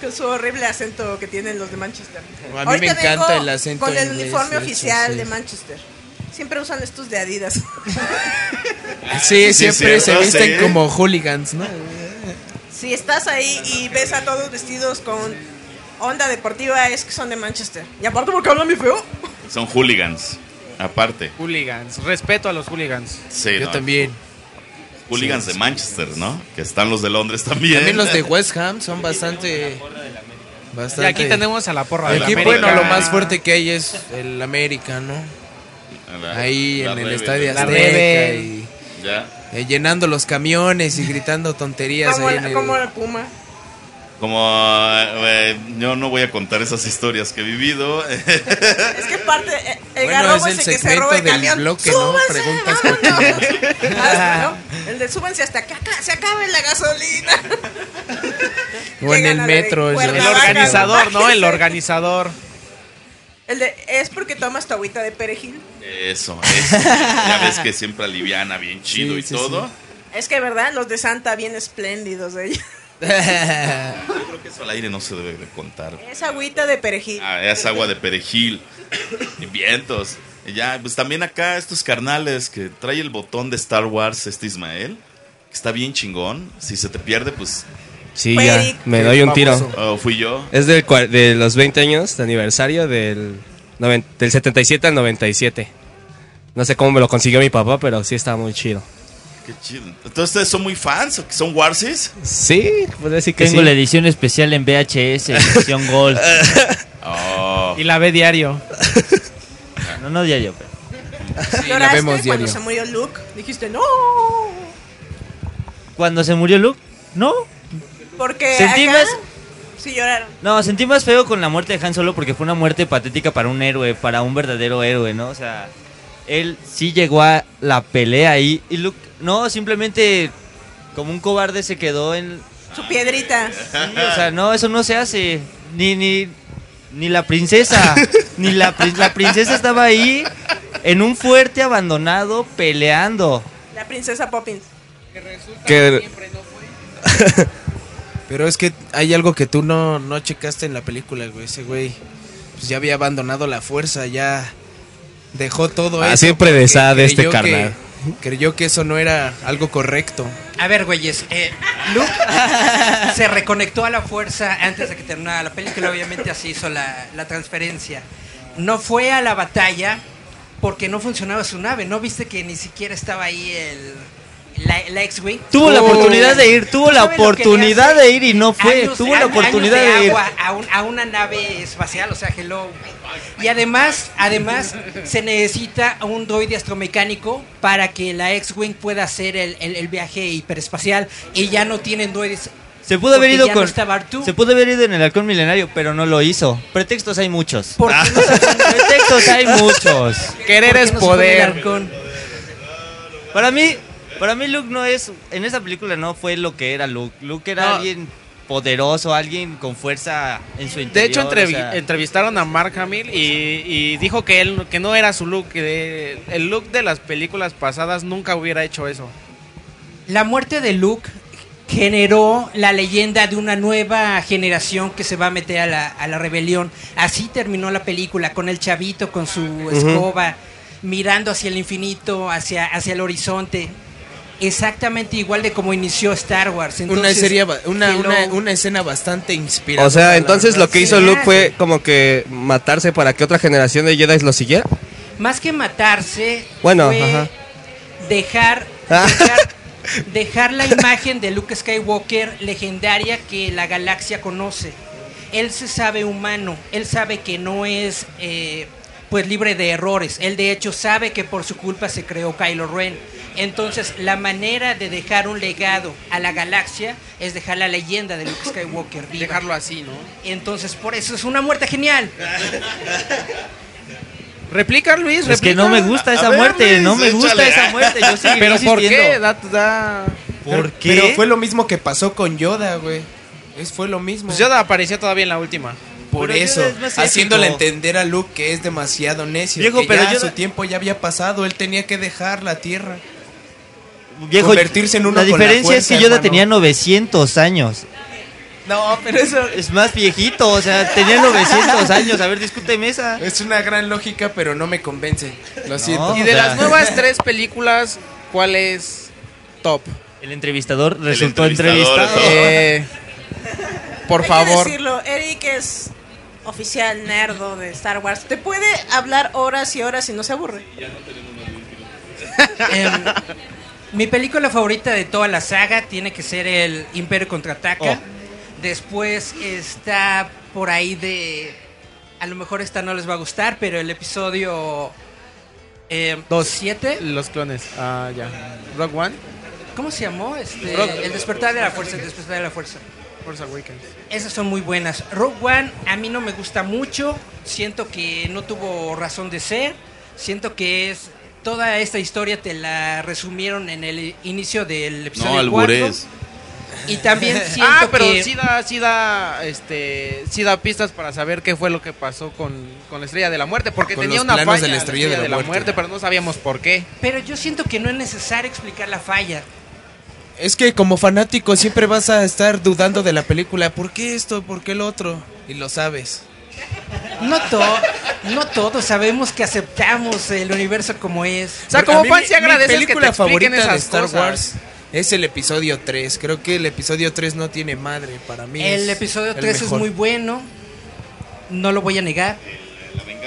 Con su horrible acento que tienen los de Manchester. A mí me Ahorita encanta vengo el acento Con el inglés, uniforme oficial sí. de Manchester. Siempre usan estos de Adidas. *laughs* Sí, Sí, siempre se visten sí. como hooligans, ¿no? si estás ahí y ves a todos vestidos con onda deportiva, es que son de Manchester. Y aparte porque hablan muy feo. son hooligans. Aparte, Hooligans. Respeto a los hooligans. sí, Yo ¿no? también. Hooligans de Manchester, ¿no? Que están los de Londres también. También los de *laughs* West Ham son bastante. Y aquí tenemos a la porra de la Aquí, América. bueno, lo más fuerte que hay es el América, ¿no? La- Ahí la en el Rebel. estadio La Azteca y Ya. eh, llenando los camiones y gritando tonterías Como, ahí la- en el... como el Puma. Como eh, yo no voy a contar esas historias que he vivido. *laughs* Es que parte, eh, el Bueno, garrobo es el ese que se el del camión. bloque, ¿no? ¡Súbanse, Preguntas! Ah, *laughs* ¿no? El de súbanse hasta que acá se acabe la gasolina. O en el la metro. El organizador, ¿no? El organizador. El de, es porque tomas tu agüita de perejil. Eso, eso. Ya ves que siempre aliviana bien chido Sí, y sí, todo. Es que, ¿verdad? Los de Santa bien espléndidos de ellos. *laughs* Yo creo que eso al aire no se debe de contar. Es agüita de perejil. Ah, es agua de perejil. Y vientos. Y ya, pues también acá estos carnales que trae el botón de Star Wars, este Ismael. Que está bien chingón. Si se te pierde, pues. Sí, ya, me doy un tiro. oh, fui yo. Es del, de los 20 años de aniversario del, del 77 al 97. No sé cómo me lo consiguió mi papá, pero sí está muy chido. Qué chido. Entonces, ¿ustedes son muy fans? ¿O que ¿Son Warsis? Sí, puedo decir que Tengo sí. la edición especial en VHS, *laughs* edición Gold. Oh. Y la ve diario. No, no diario, pero. Sí, la ¿Lloraste vemos cuando diario. se murió Luke? Dijiste, no. Cuando se murió Luke, no. Porque Sentí acá más- sí lloraron. No, sentí más feo con la muerte de Han Solo porque fue una muerte patética para un héroe, para un verdadero héroe, ¿no? O sea, él sí llegó a la pelea ahí y Luke, no, simplemente como un cobarde se quedó en... Su piedrita. Sí, o sea, no, eso no se hace. Ni, ni, ni la princesa, *laughs* ni la, la princesa estaba ahí en un fuerte abandonado peleando. La princesa Poppins. Que- *laughs* Pero es que hay algo que tú no, no checaste en la película, güey. Ese güey pues ya había abandonado la fuerza, ya dejó todo Ah, eso. siempre de esa- de este creyó que- carnal. Creyó que eso no era algo correcto. A ver, güeyes, eh, Luke *laughs* se reconectó a la fuerza antes de que terminara la película, obviamente así hizo la, la transferencia. No fue a la batalla porque no funcionaba su nave, ¿no viste que ni siquiera estaba ahí el... La, la X-Wing. Tuvo la oportunidad de ir, tuvo ¿Tú la oportunidad de ir y no fue. años- Tuvo la oportunidad de de ir. agua a, un- a una nave espacial, o sea, hello. Y además, además se necesita un droide astromecánico para que la X-Wing pueda hacer el, el- el viaje hiperespacial y ya no tienen droides. Se pudo haber ido con. no se pudo haber ido en el halcón milenario, pero no lo hizo. Pretextos hay muchos. ¿Por qué no se- *laughs* Pretextos hay muchos. Querer es no poder. Para mí, para mí Luke no es. En esa película no fue lo que era Luke. Luke era No. alguien poderoso, alguien con fuerza en su interior. De hecho, o entrevi- sea, entrevistaron a Mark Hamill y, y dijo que él que no era su look, que el look de las películas pasadas nunca hubiera hecho eso. La muerte de Luke generó la leyenda de una nueva generación que se va a meter a la, a la rebelión. Así terminó la película, con el chavito, con su escoba, mirando hacia el infinito, hacia, hacia el horizonte. Exactamente igual de como inició Star Wars. Una, serie, una, hello. una, una escena bastante inspiradora. O sea, entonces lo que sí. hizo Luke fue como que matarse para que otra generación de Jedi lo siguiera. Más que matarse, Bueno, fue ajá. dejar, Ah. dejar, *laughs* dejar la imagen de Luke Skywalker legendaria que la galaxia conoce. Él se sabe humano, él sabe que no es eh, pues libre de errores. Él de hecho sabe que por su culpa se creó Kylo Ren. Entonces la manera de dejar un legado a la galaxia es dejar la leyenda de Luke Skywalker viva. Dejarlo así, ¿no? Entonces por eso es una muerte genial. *laughs* Replica, Luis, es replica. que no me gusta esa ver, muerte, Luis, no me gusta échale. esa muerte. Yo *laughs* Pero ¿por qué? Da, da- ¿Por qué? Pero fue lo mismo que pasó con Yoda, güey. Es, fue lo mismo. Pues Yoda apareció todavía en la última. Por Pero eso, es haciéndole entender a Luke que es demasiado necio. Viejo, que pero ya Yoda- su tiempo ya había pasado. Él tenía que dejar la Tierra. Viejo, convertirse en uno La con la diferencia es fuerza, que Yoda hermano. tenía 900 años. No, pero eso Es más viejito, o sea, tenía 900 años. A ver, discúteme esa. es una gran lógica, pero no me convence. Lo siento. Y de o sea- las nuevas tres películas, ¿cuál es top? El entrevistador resultó entrevistador, entrevistado. Eh, por Hay favor. que decirlo, Eric es oficial nerdo de Star Wars. Te puede hablar horas y horas y no se aburre. *laughs* Em, mi película favorita de toda la saga tiene que ser el Imperio contraataca. Después está por ahí de. A lo mejor esta no les va a gustar, pero el episodio. Eh, Dos. ¿Siete? Los clones. Ah, ya. Rock One, ¿Cómo se llamó? Este, Rock- el despertar de la fuerza. El despertar de la fuerza. Force Awakens. Esas son muy buenas. Rogue One a mí no me gusta mucho. Siento que no tuvo razón de ser. Siento que es. Toda esta historia te la resumieron en el inicio del episodio No, 4. albures. Y también *laughs* siento Ah, pero que sí da, sí da, este, sí da pistas para saber qué fue lo que pasó con, con la Estrella de la Muerte, porque Con tenía los una planos falla de la Estrella de la Muerte. pero no sabíamos por qué. pero yo siento que no es necesario explicar la falla. Es que como fanático siempre vas a estar dudando de la película. ¿Por qué esto? ¿Por qué lo otro? Y lo sabes. No todo, no todos sabemos que aceptamos el universo como es. O sea, Porque como fan mi- sí agradeces Mi que te película expliquen favorita de esas Star cosas. Wars es el episodio 3. Creo que el episodio 3 no tiene madre para mí. El es episodio el 3 es mejor. muy bueno. No lo voy a negar.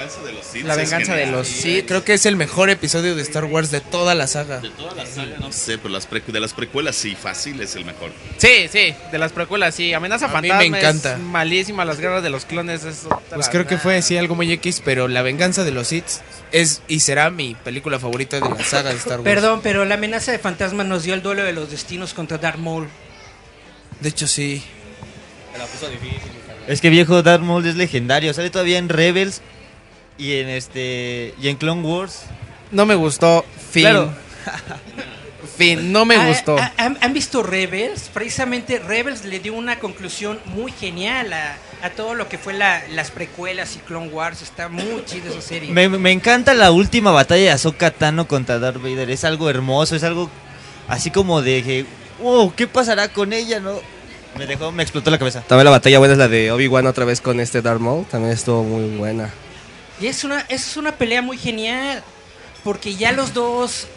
La venganza de los Sith. La es venganza de genial. los Sí, Sith. creo que es el mejor episodio de Star Wars de toda la saga. De toda la saga, no sé, pero las de las precuelas sí, fácil es el mejor. Sí, sí, de las precuelas, sí. Amenaza A mí Fantasma me encanta. es malísima, las guerras de los clones es otra- Pues creo que fue sí algo muy X, pero La venganza de los Sith es y será mi película favorita de la saga de Star Wars. Perdón, pero la amenaza de fantasma nos dio el duelo de los destinos contra Darth Maul. De hecho sí. Es que viejo Darth Maul es legendario. Sale todavía en Rebels y en este y en Clone Wars. No me gustó. Fin. Claro. *laughs* Fin, no me Ah, gustó. ah, ¿Han, han visto Rebels? Precisamente Rebels le dio una conclusión muy genial a, a todo lo que fue la- las precuelas y Clone Wars. Está muy chido esa serie. Me, me encanta la última batalla de Ahsoka Tano contra Darth Vader. Es algo hermoso, es algo así como de que, wow, ¿qué pasará con ella? No, me dejó, me explotó la cabeza. También la batalla buena es la de Obi-Wan otra vez con este Darth Maul. También estuvo muy buena. Y es una, es una pelea muy genial. Porque ya los dos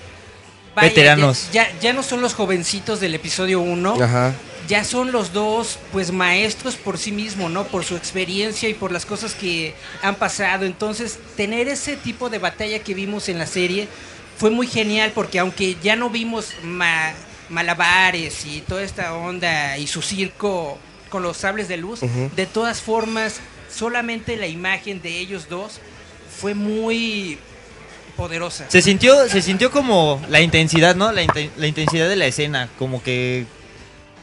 vaya, Veteranos. Ya, ya, ya no son los jovencitos del episodio 1. Ajá. Ya son los dos, pues, maestros por sí mismos, ¿no? Por su experiencia y por las cosas que han pasado. Entonces, tener ese tipo de batalla que vimos en la serie fue muy genial porque aunque ya no vimos ma- malabares y toda esta onda y su circo con los sables de luz, de todas formas, solamente la imagen de ellos dos fue muy poderosa. Se sintió, se sintió como la intensidad, ¿no? La, inten- la intensidad de la escena. Como que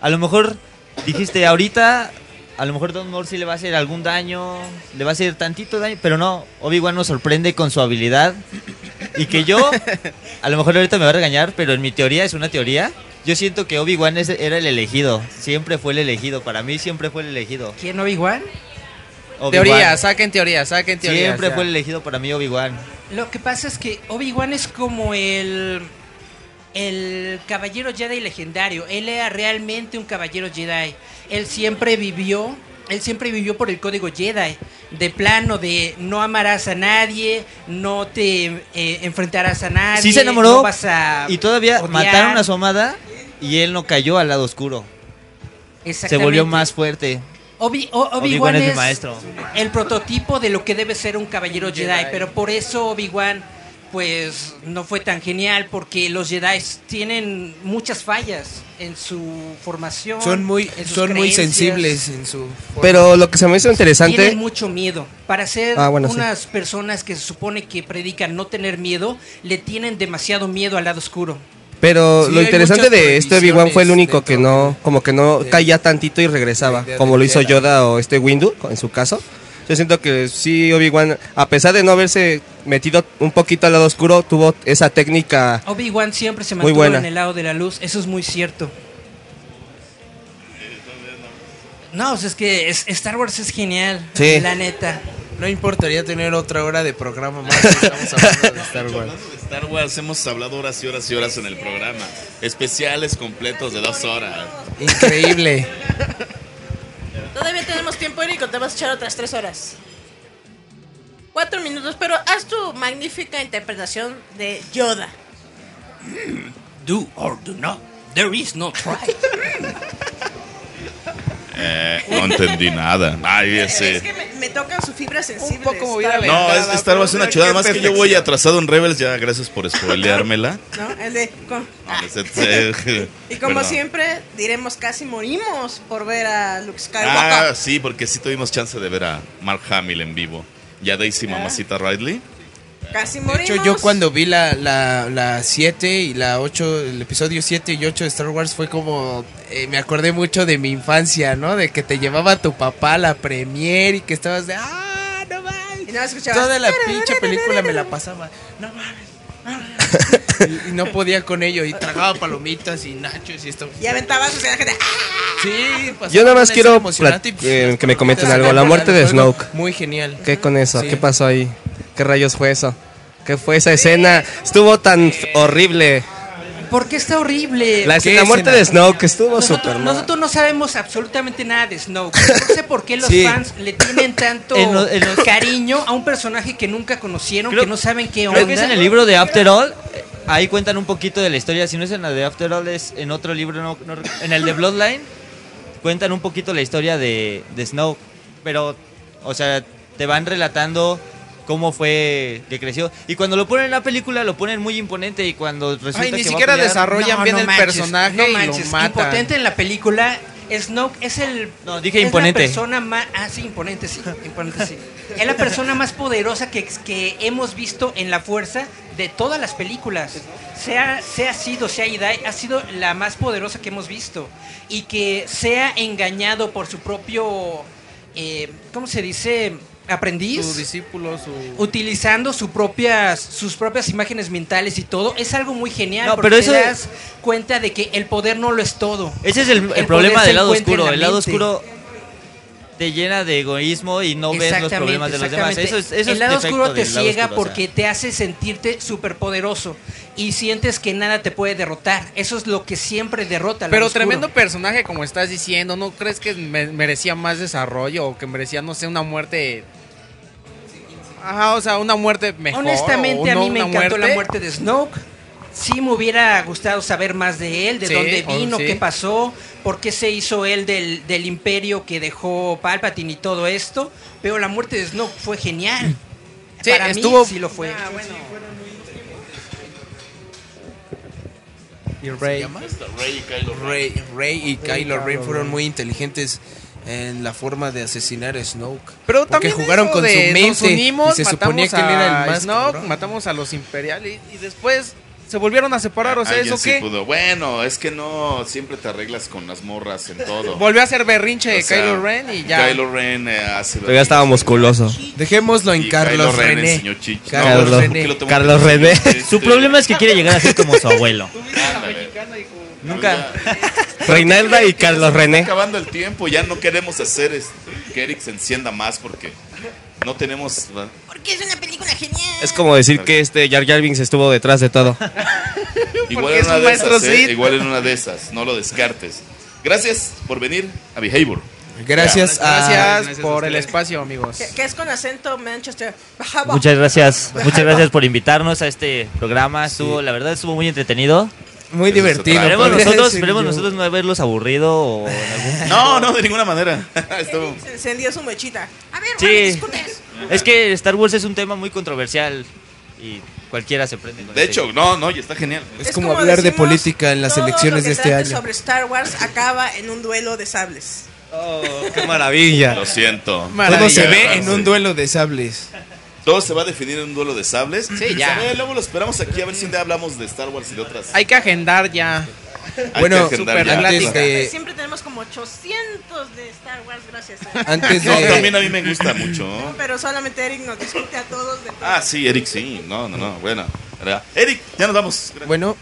a lo mejor dijiste ahorita, a lo mejor Don Moore sí le va a hacer algún daño, le va a hacer tantito daño, pero no, Obi-Wan nos sorprende con su habilidad. Y que yo, a lo mejor ahorita me va a regañar, pero en mi teoría es una teoría. Yo siento que Obi-Wan era el elegido, siempre fue el elegido, para mí siempre fue el elegido. ¿Quién Obi-Wan? Teoría, saquen teoría, saquen teoría. Siempre o sea. fue el elegido para mí Obi-Wan. Lo que pasa es que Obi-Wan es como el el caballero Jedi legendario. Él era realmente un caballero Jedi. Él siempre vivió, él siempre vivió por el código Jedi, de plano de no amarás a nadie, no te eh, enfrentarás a nadie, Sí se enamoró no vas a y todavía odiar. mataron a su amada y él no cayó al lado oscuro. Se volvió más fuerte. Obi- o- Obi-Wan Obi-Wan es mi es maestro. el prototipo de lo que debe ser un caballero Jedi, Jedi. pero por eso Obi-Wan pues no fue tan genial porque los Jedi tienen muchas fallas en su formación. Son muy, en sus son muy sensibles en su. forma. Pero lo que se me hizo interesante. Tienen mucho miedo. Para ser Ah, bueno, sí. unas personas que se supone que predican no tener miedo, le tienen demasiado miedo al lado oscuro. Pero Sí, lo interesante de este Obi-Wan fue el único que no, como que no de- caía tantito y regresaba, como lo hizo Yoda o este Windu en su caso. Yo siento que sí, Obi-Wan, a pesar de no haberse metido un poquito al lado oscuro, tuvo esa técnica. Obi-Wan siempre se Muy mantuvo buena. en el lado de la luz, eso es muy cierto. No, o sea, es que Star Wars es genial, Sí. la neta. No importaría tener otra hora de programa más. si Estamos hablando de *laughs* Star Wars. Hablando de Star Wars, hemos hablado horas y horas y horas en el programa. Especiales completos de dos horas. Increíble. Todavía tenemos tiempo, Erico, te vas a echar otras tres horas. Cuatro minutos, pero haz tu magnífica interpretación de Yoda. Do or do not. There is no try. *laughs* Eh, no entendí nada. Ay, ese. Es que me, me tocan su fibra sensible. Un poco movida la-. No, es, Star Wars es una chulada. Más que yo voy atrasado en Rebels, ya gracias por spoileármela. *laughs* ¿no? El de- con- No, ese- ese- *laughs* y como perdón. siempre, diremos casi morimos por ver a Luke Skywalker. Ah, sí, porque sí tuvimos chance de ver a Mark Hamill en vivo. Y a Daisy Mamacita Ridley. Casi De morimos. hecho, yo cuando vi la, la, la 7 y la 8, el episodio 7 y 8 de Star Wars fue como, eh, me acordé mucho de mi infancia, ¿no? De que te llevaba tu papá a la premiere y que estabas de, ah, no mames. Y escuchabas, Toda la pinche película me la pasaba, no mames. no mames". *laughs* Y, y no podía con ello y tragaba palomitas y nachos y esto. Y aventabas, o sea, la gente. ¡ah! Sí, Yo nada más quiero y, pues, eh, que me comenten algo. La muerte de Snoke. Muy genial. ¿Qué con eso? Sí. ¿Qué pasó ahí? ¿Qué rayos fue eso? ¿Qué fue esa escena? Estuvo tan horrible. ¿Por qué está horrible? La, ¿Qué la muerte escena? de Snoke estuvo súper Nosotros, mal. nosotros no sabemos absolutamente nada de Snoke. *laughs* No sé por qué los Sí. fans le tienen tanto En lo- en los- cariño a un personaje que nunca conocieron, Creo- que no saben qué onda. Creo que es en el libro de After All. eh, Ahí cuentan un poquito de la historia. Si no es en la de After All, es en otro libro. no- no- en el de Bloodline, cuentan un poquito la historia de, de Snoke. Pero, o sea, te van relatando cómo fue que creció. Y cuando lo ponen en la película, lo ponen muy imponente. Y cuando resulta Ay, ni que va a siquiera pelear- desarrollan No, bien no el manches, personaje no y manches. lo matan. Impotente en la película. Snoke es el. No, dije es imponente. la persona más. Ah, sí, imponente, sí. Imponente, sí. *laughs* Es la persona más poderosa que, que hemos visto en la fuerza de todas las películas. Sea, sea sido, sea Idai, ha sido la más poderosa que hemos visto. Y que sea engañado por su propio. eh, ¿Cómo se dice? Aprendiz Su discípulo, su... utilizando su propias, sus propias imágenes mentales y todo, es algo muy genial No, porque pero te eso- das cuenta de que el poder no lo es todo. Ese es el, el problema del lado oscuro. El lado oscuro te llena de egoísmo y no ves los problemas de los demás. Eso es, eso el es lado oscuro te ciega oscuro, o sea. porque te hace sentirte súper poderoso y sientes que nada te puede derrotar. Eso es lo que siempre derrota al Pero oscuro. tremendo personaje, como estás diciendo. ¿No crees que me- merecía más desarrollo o que merecía, no sé, una muerte. Ajá, o sea, una muerte mejor. Honestamente, o a mí me encantó la muerte de Snoke. Sí me hubiera gustado saber más de él, de Sí, dónde oh, vino, sí. qué pasó, por qué se hizo él del, del imperio que dejó Palpatine y todo esto. Pero la muerte de Snoke fue genial. *clears throat* Sí, Para estuvo- mí sí lo fue. Y Rey. Rey y Kylo Ren. Rey, Rey y Kylo Ren fueron muy inteligentes en la forma de asesinar a Snoke. Pero Porque también jugaron con de su mente nos unimos, y se suponía que él era el más Snoke, cabrón. matamos a los imperiales y, y después se volvieron a separar, o sea, ¿eso sí qué? pudo. Bueno, es que no siempre te arreglas con las morras en todo. *laughs* Volvió a ser berrinche O sea, Kylo Ren y ya. Kylo Ren eh, hace. Pero ya estaba musculoso. Dejémoslo en Y Carlos Kylo Ren René. enseñó chichis. Carlos No, René. ¿por qué lo tengo Carlos que René. Su Este, problema es que quiere llegar a ser como su abuelo. *laughs* ándale. Nunca. *laughs* Reinalda y Carlos Está René. acabando el tiempo, ya no queremos hacer este, que Eric se encienda más porque no tenemos. Porque es una película genial. Es como decir que este Jar Jar Binks estuvo detrás de todo. *laughs* Igual en una un de esas, ¿eh? Igual en una de esas, no lo descartes. Gracias por venir a Behavior. Gracias, a Gracias, por el espacio, amigos. Que, que es con acento Manchester. Muchas gracias, muchas *laughs* gracias por invitarnos a este programa. Estuvo, la verdad, estuvo muy entretenido. Muy divertido. Esperemos nosotros, esperemos nosotros no haberlos aburrido o en algún *laughs* No, no, de ninguna manera. *laughs* Estuvo- Se encendió su mechita. A ver, Sí. Discutes. Es que Star Wars es un tema muy controversial y cualquiera se prende. con De ese. hecho, no, no, y está genial. Es como hablar de política en las todo elecciones lo que de este trate año. sobre Star Wars acaba en un duelo de sables. Oh, ¡Qué maravilla! Lo siento. Todo se ve en un duelo de sables. Todo se va a definir en un duelo de sables. Sí, ya. A ver, luego lo esperamos aquí a ver si un día hablamos de Star Wars y de otras. Hay que agendar ya. Hay bueno, que super ya. Antes plática. de, Siempre tenemos como 800 de Star Wars, gracias. eh. antes No, también de, a mí me gusta mucho. Pero solamente Eric nos discute a todos de todo. Ah, sí, Eric, sí. No, no, no. Bueno. Eric, ya nos vamos. bueno,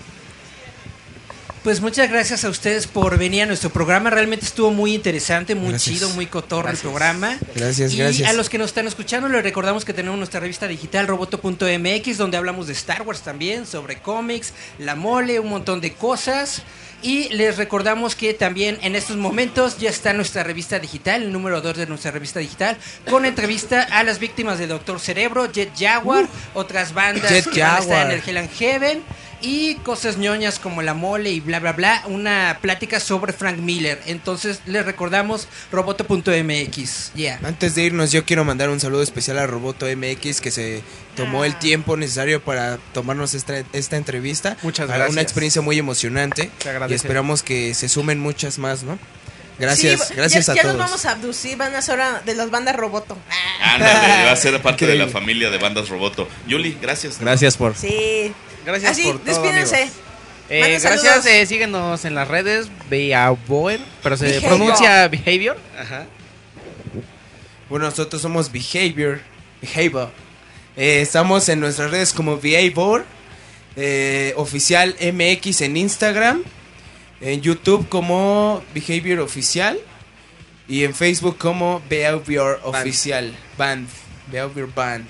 Pues muchas gracias a ustedes por venir a nuestro programa. Realmente estuvo muy interesante, muy Gracias. chido, muy cotorro el programa. Gracias, y gracias. a los que nos están escuchando, les recordamos que tenemos nuestra revista digital roboto.mx, donde hablamos de Star Wars también, sobre cómics, la mole, un montón de cosas. Y les recordamos que también en estos momentos ya está nuestra revista digital, el número 2 de nuestra revista digital, con entrevista a las víctimas de Doctor Cerebro, Jet Jaguar, otras bandas Jet que van a estar en Jaguar. el Hell and Heaven y cosas ñoñas como la mole y bla bla bla, una plática sobre Frank Miller. Entonces les recordamos roboto.mx. Yeah. antes de irnos yo quiero mandar un saludo especial a Roboto MX que se tomó el tiempo necesario para tomarnos esta, esta entrevista. Muchas Ah, gracias. Una experiencia muy emocionante y esperamos que se sumen muchas más, ¿no? Gracias, Sí, gracias ya, a ya todos. nos vamos a abducir, van a ser ahora de las bandas Roboto. Ah, Ándale, va a ser parte de la familia de bandas Roboto. Yuli, gracias. Gracias por. Sí. Gracias Así, por todo, despídense. amigos. Eh, gracias, eh, síguenos en las redes, Behavior, pero se Behavior. pronuncia Behavior. Bueno, nosotros somos Behavior. Behavior. Eh, estamos en nuestras redes como Behavior. eh, oficial MX en Instagram. En YouTube como Behavior Oficial. Y en Facebook como Behavior Oficial. Band. Behavior Band.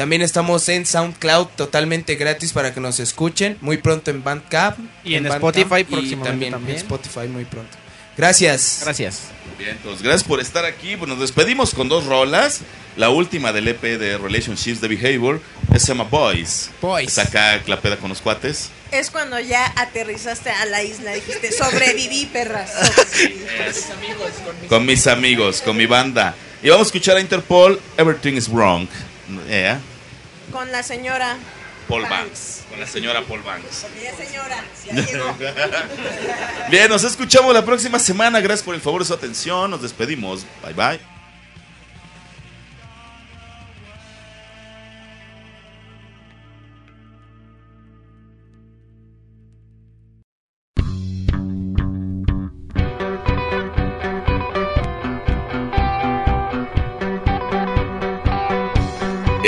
También estamos en SoundCloud totalmente gratis para que nos escuchen. Muy pronto en Bandcamp. Y en Bandcamp, Spotify y próximamente también, también. en Spotify muy pronto. Gracias. Gracias. Bien, entonces, gracias por estar aquí. Pues nos despedimos con dos rolas. La última del EP de Relationships de Behavior es se llama Boys. Boys. Es acá clapeda con los cuates. Es cuando ya aterrizaste a la isla, dijiste, *laughs* sobreviví, perras. Con mis amigos, con mi banda. Y vamos a escuchar a Interpol, Everything is Wrong. Yeah. Con la señora. Paul Banks. Banks. Con la señora Paul Banks. Ya señora. *laughs* Bien, nos escuchamos la próxima semana. Gracias por el favor de su atención. Nos despedimos. Bye bye.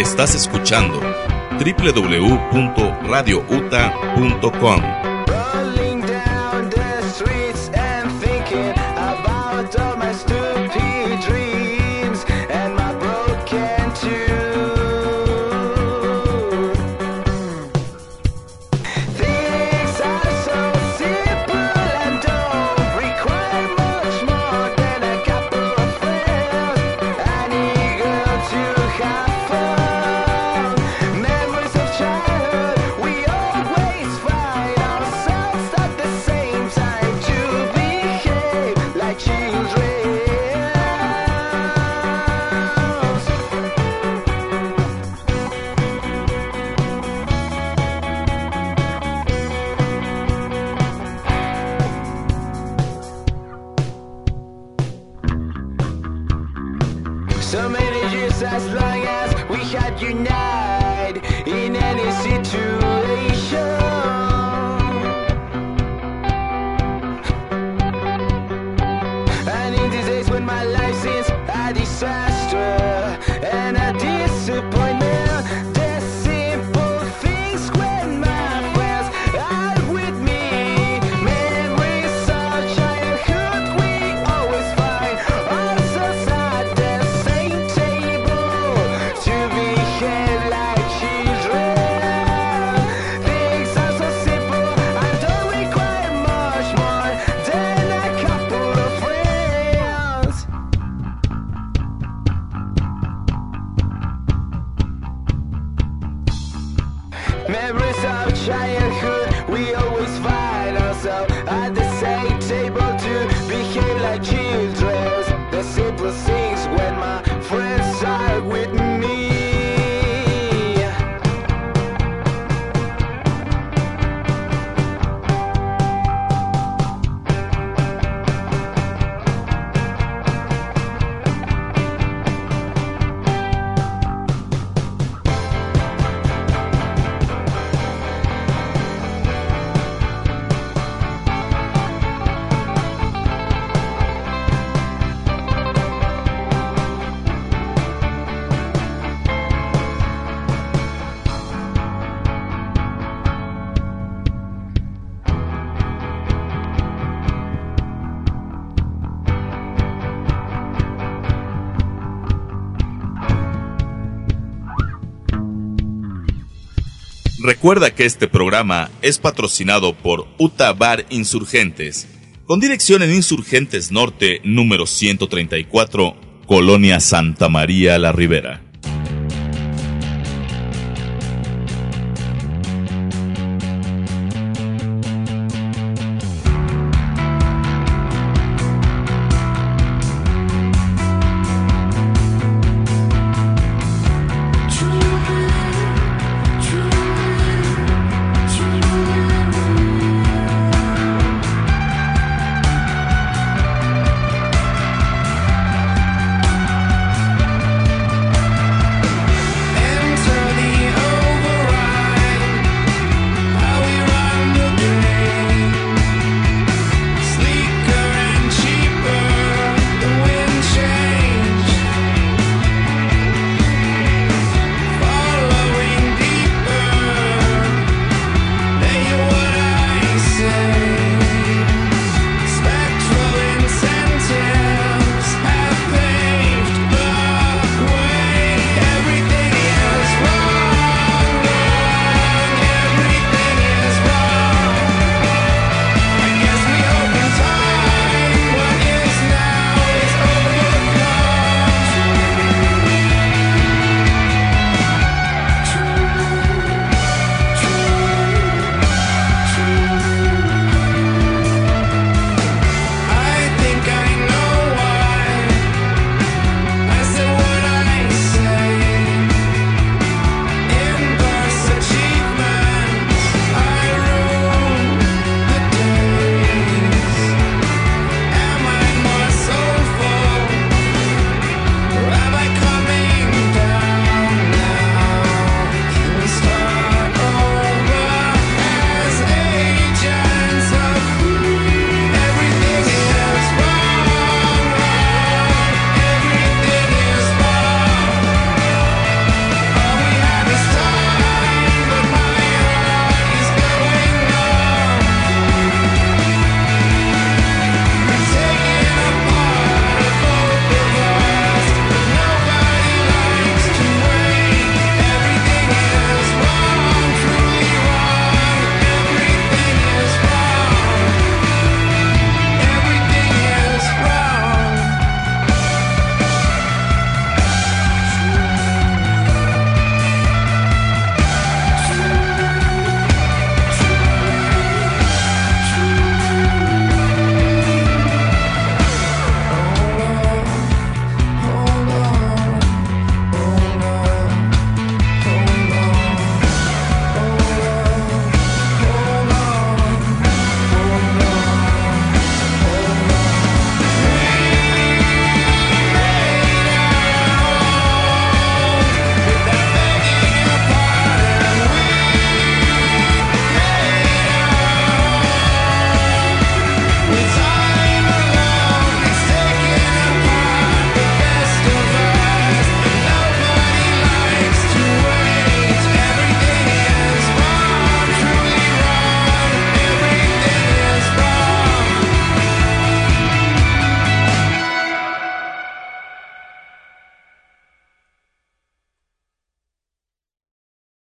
Estás escuchando www.radiouta.com. Recuerda que este programa es patrocinado por Utabar Insurgentes, con dirección en Insurgentes Norte, número 134, Colonia Santa María La Ribera.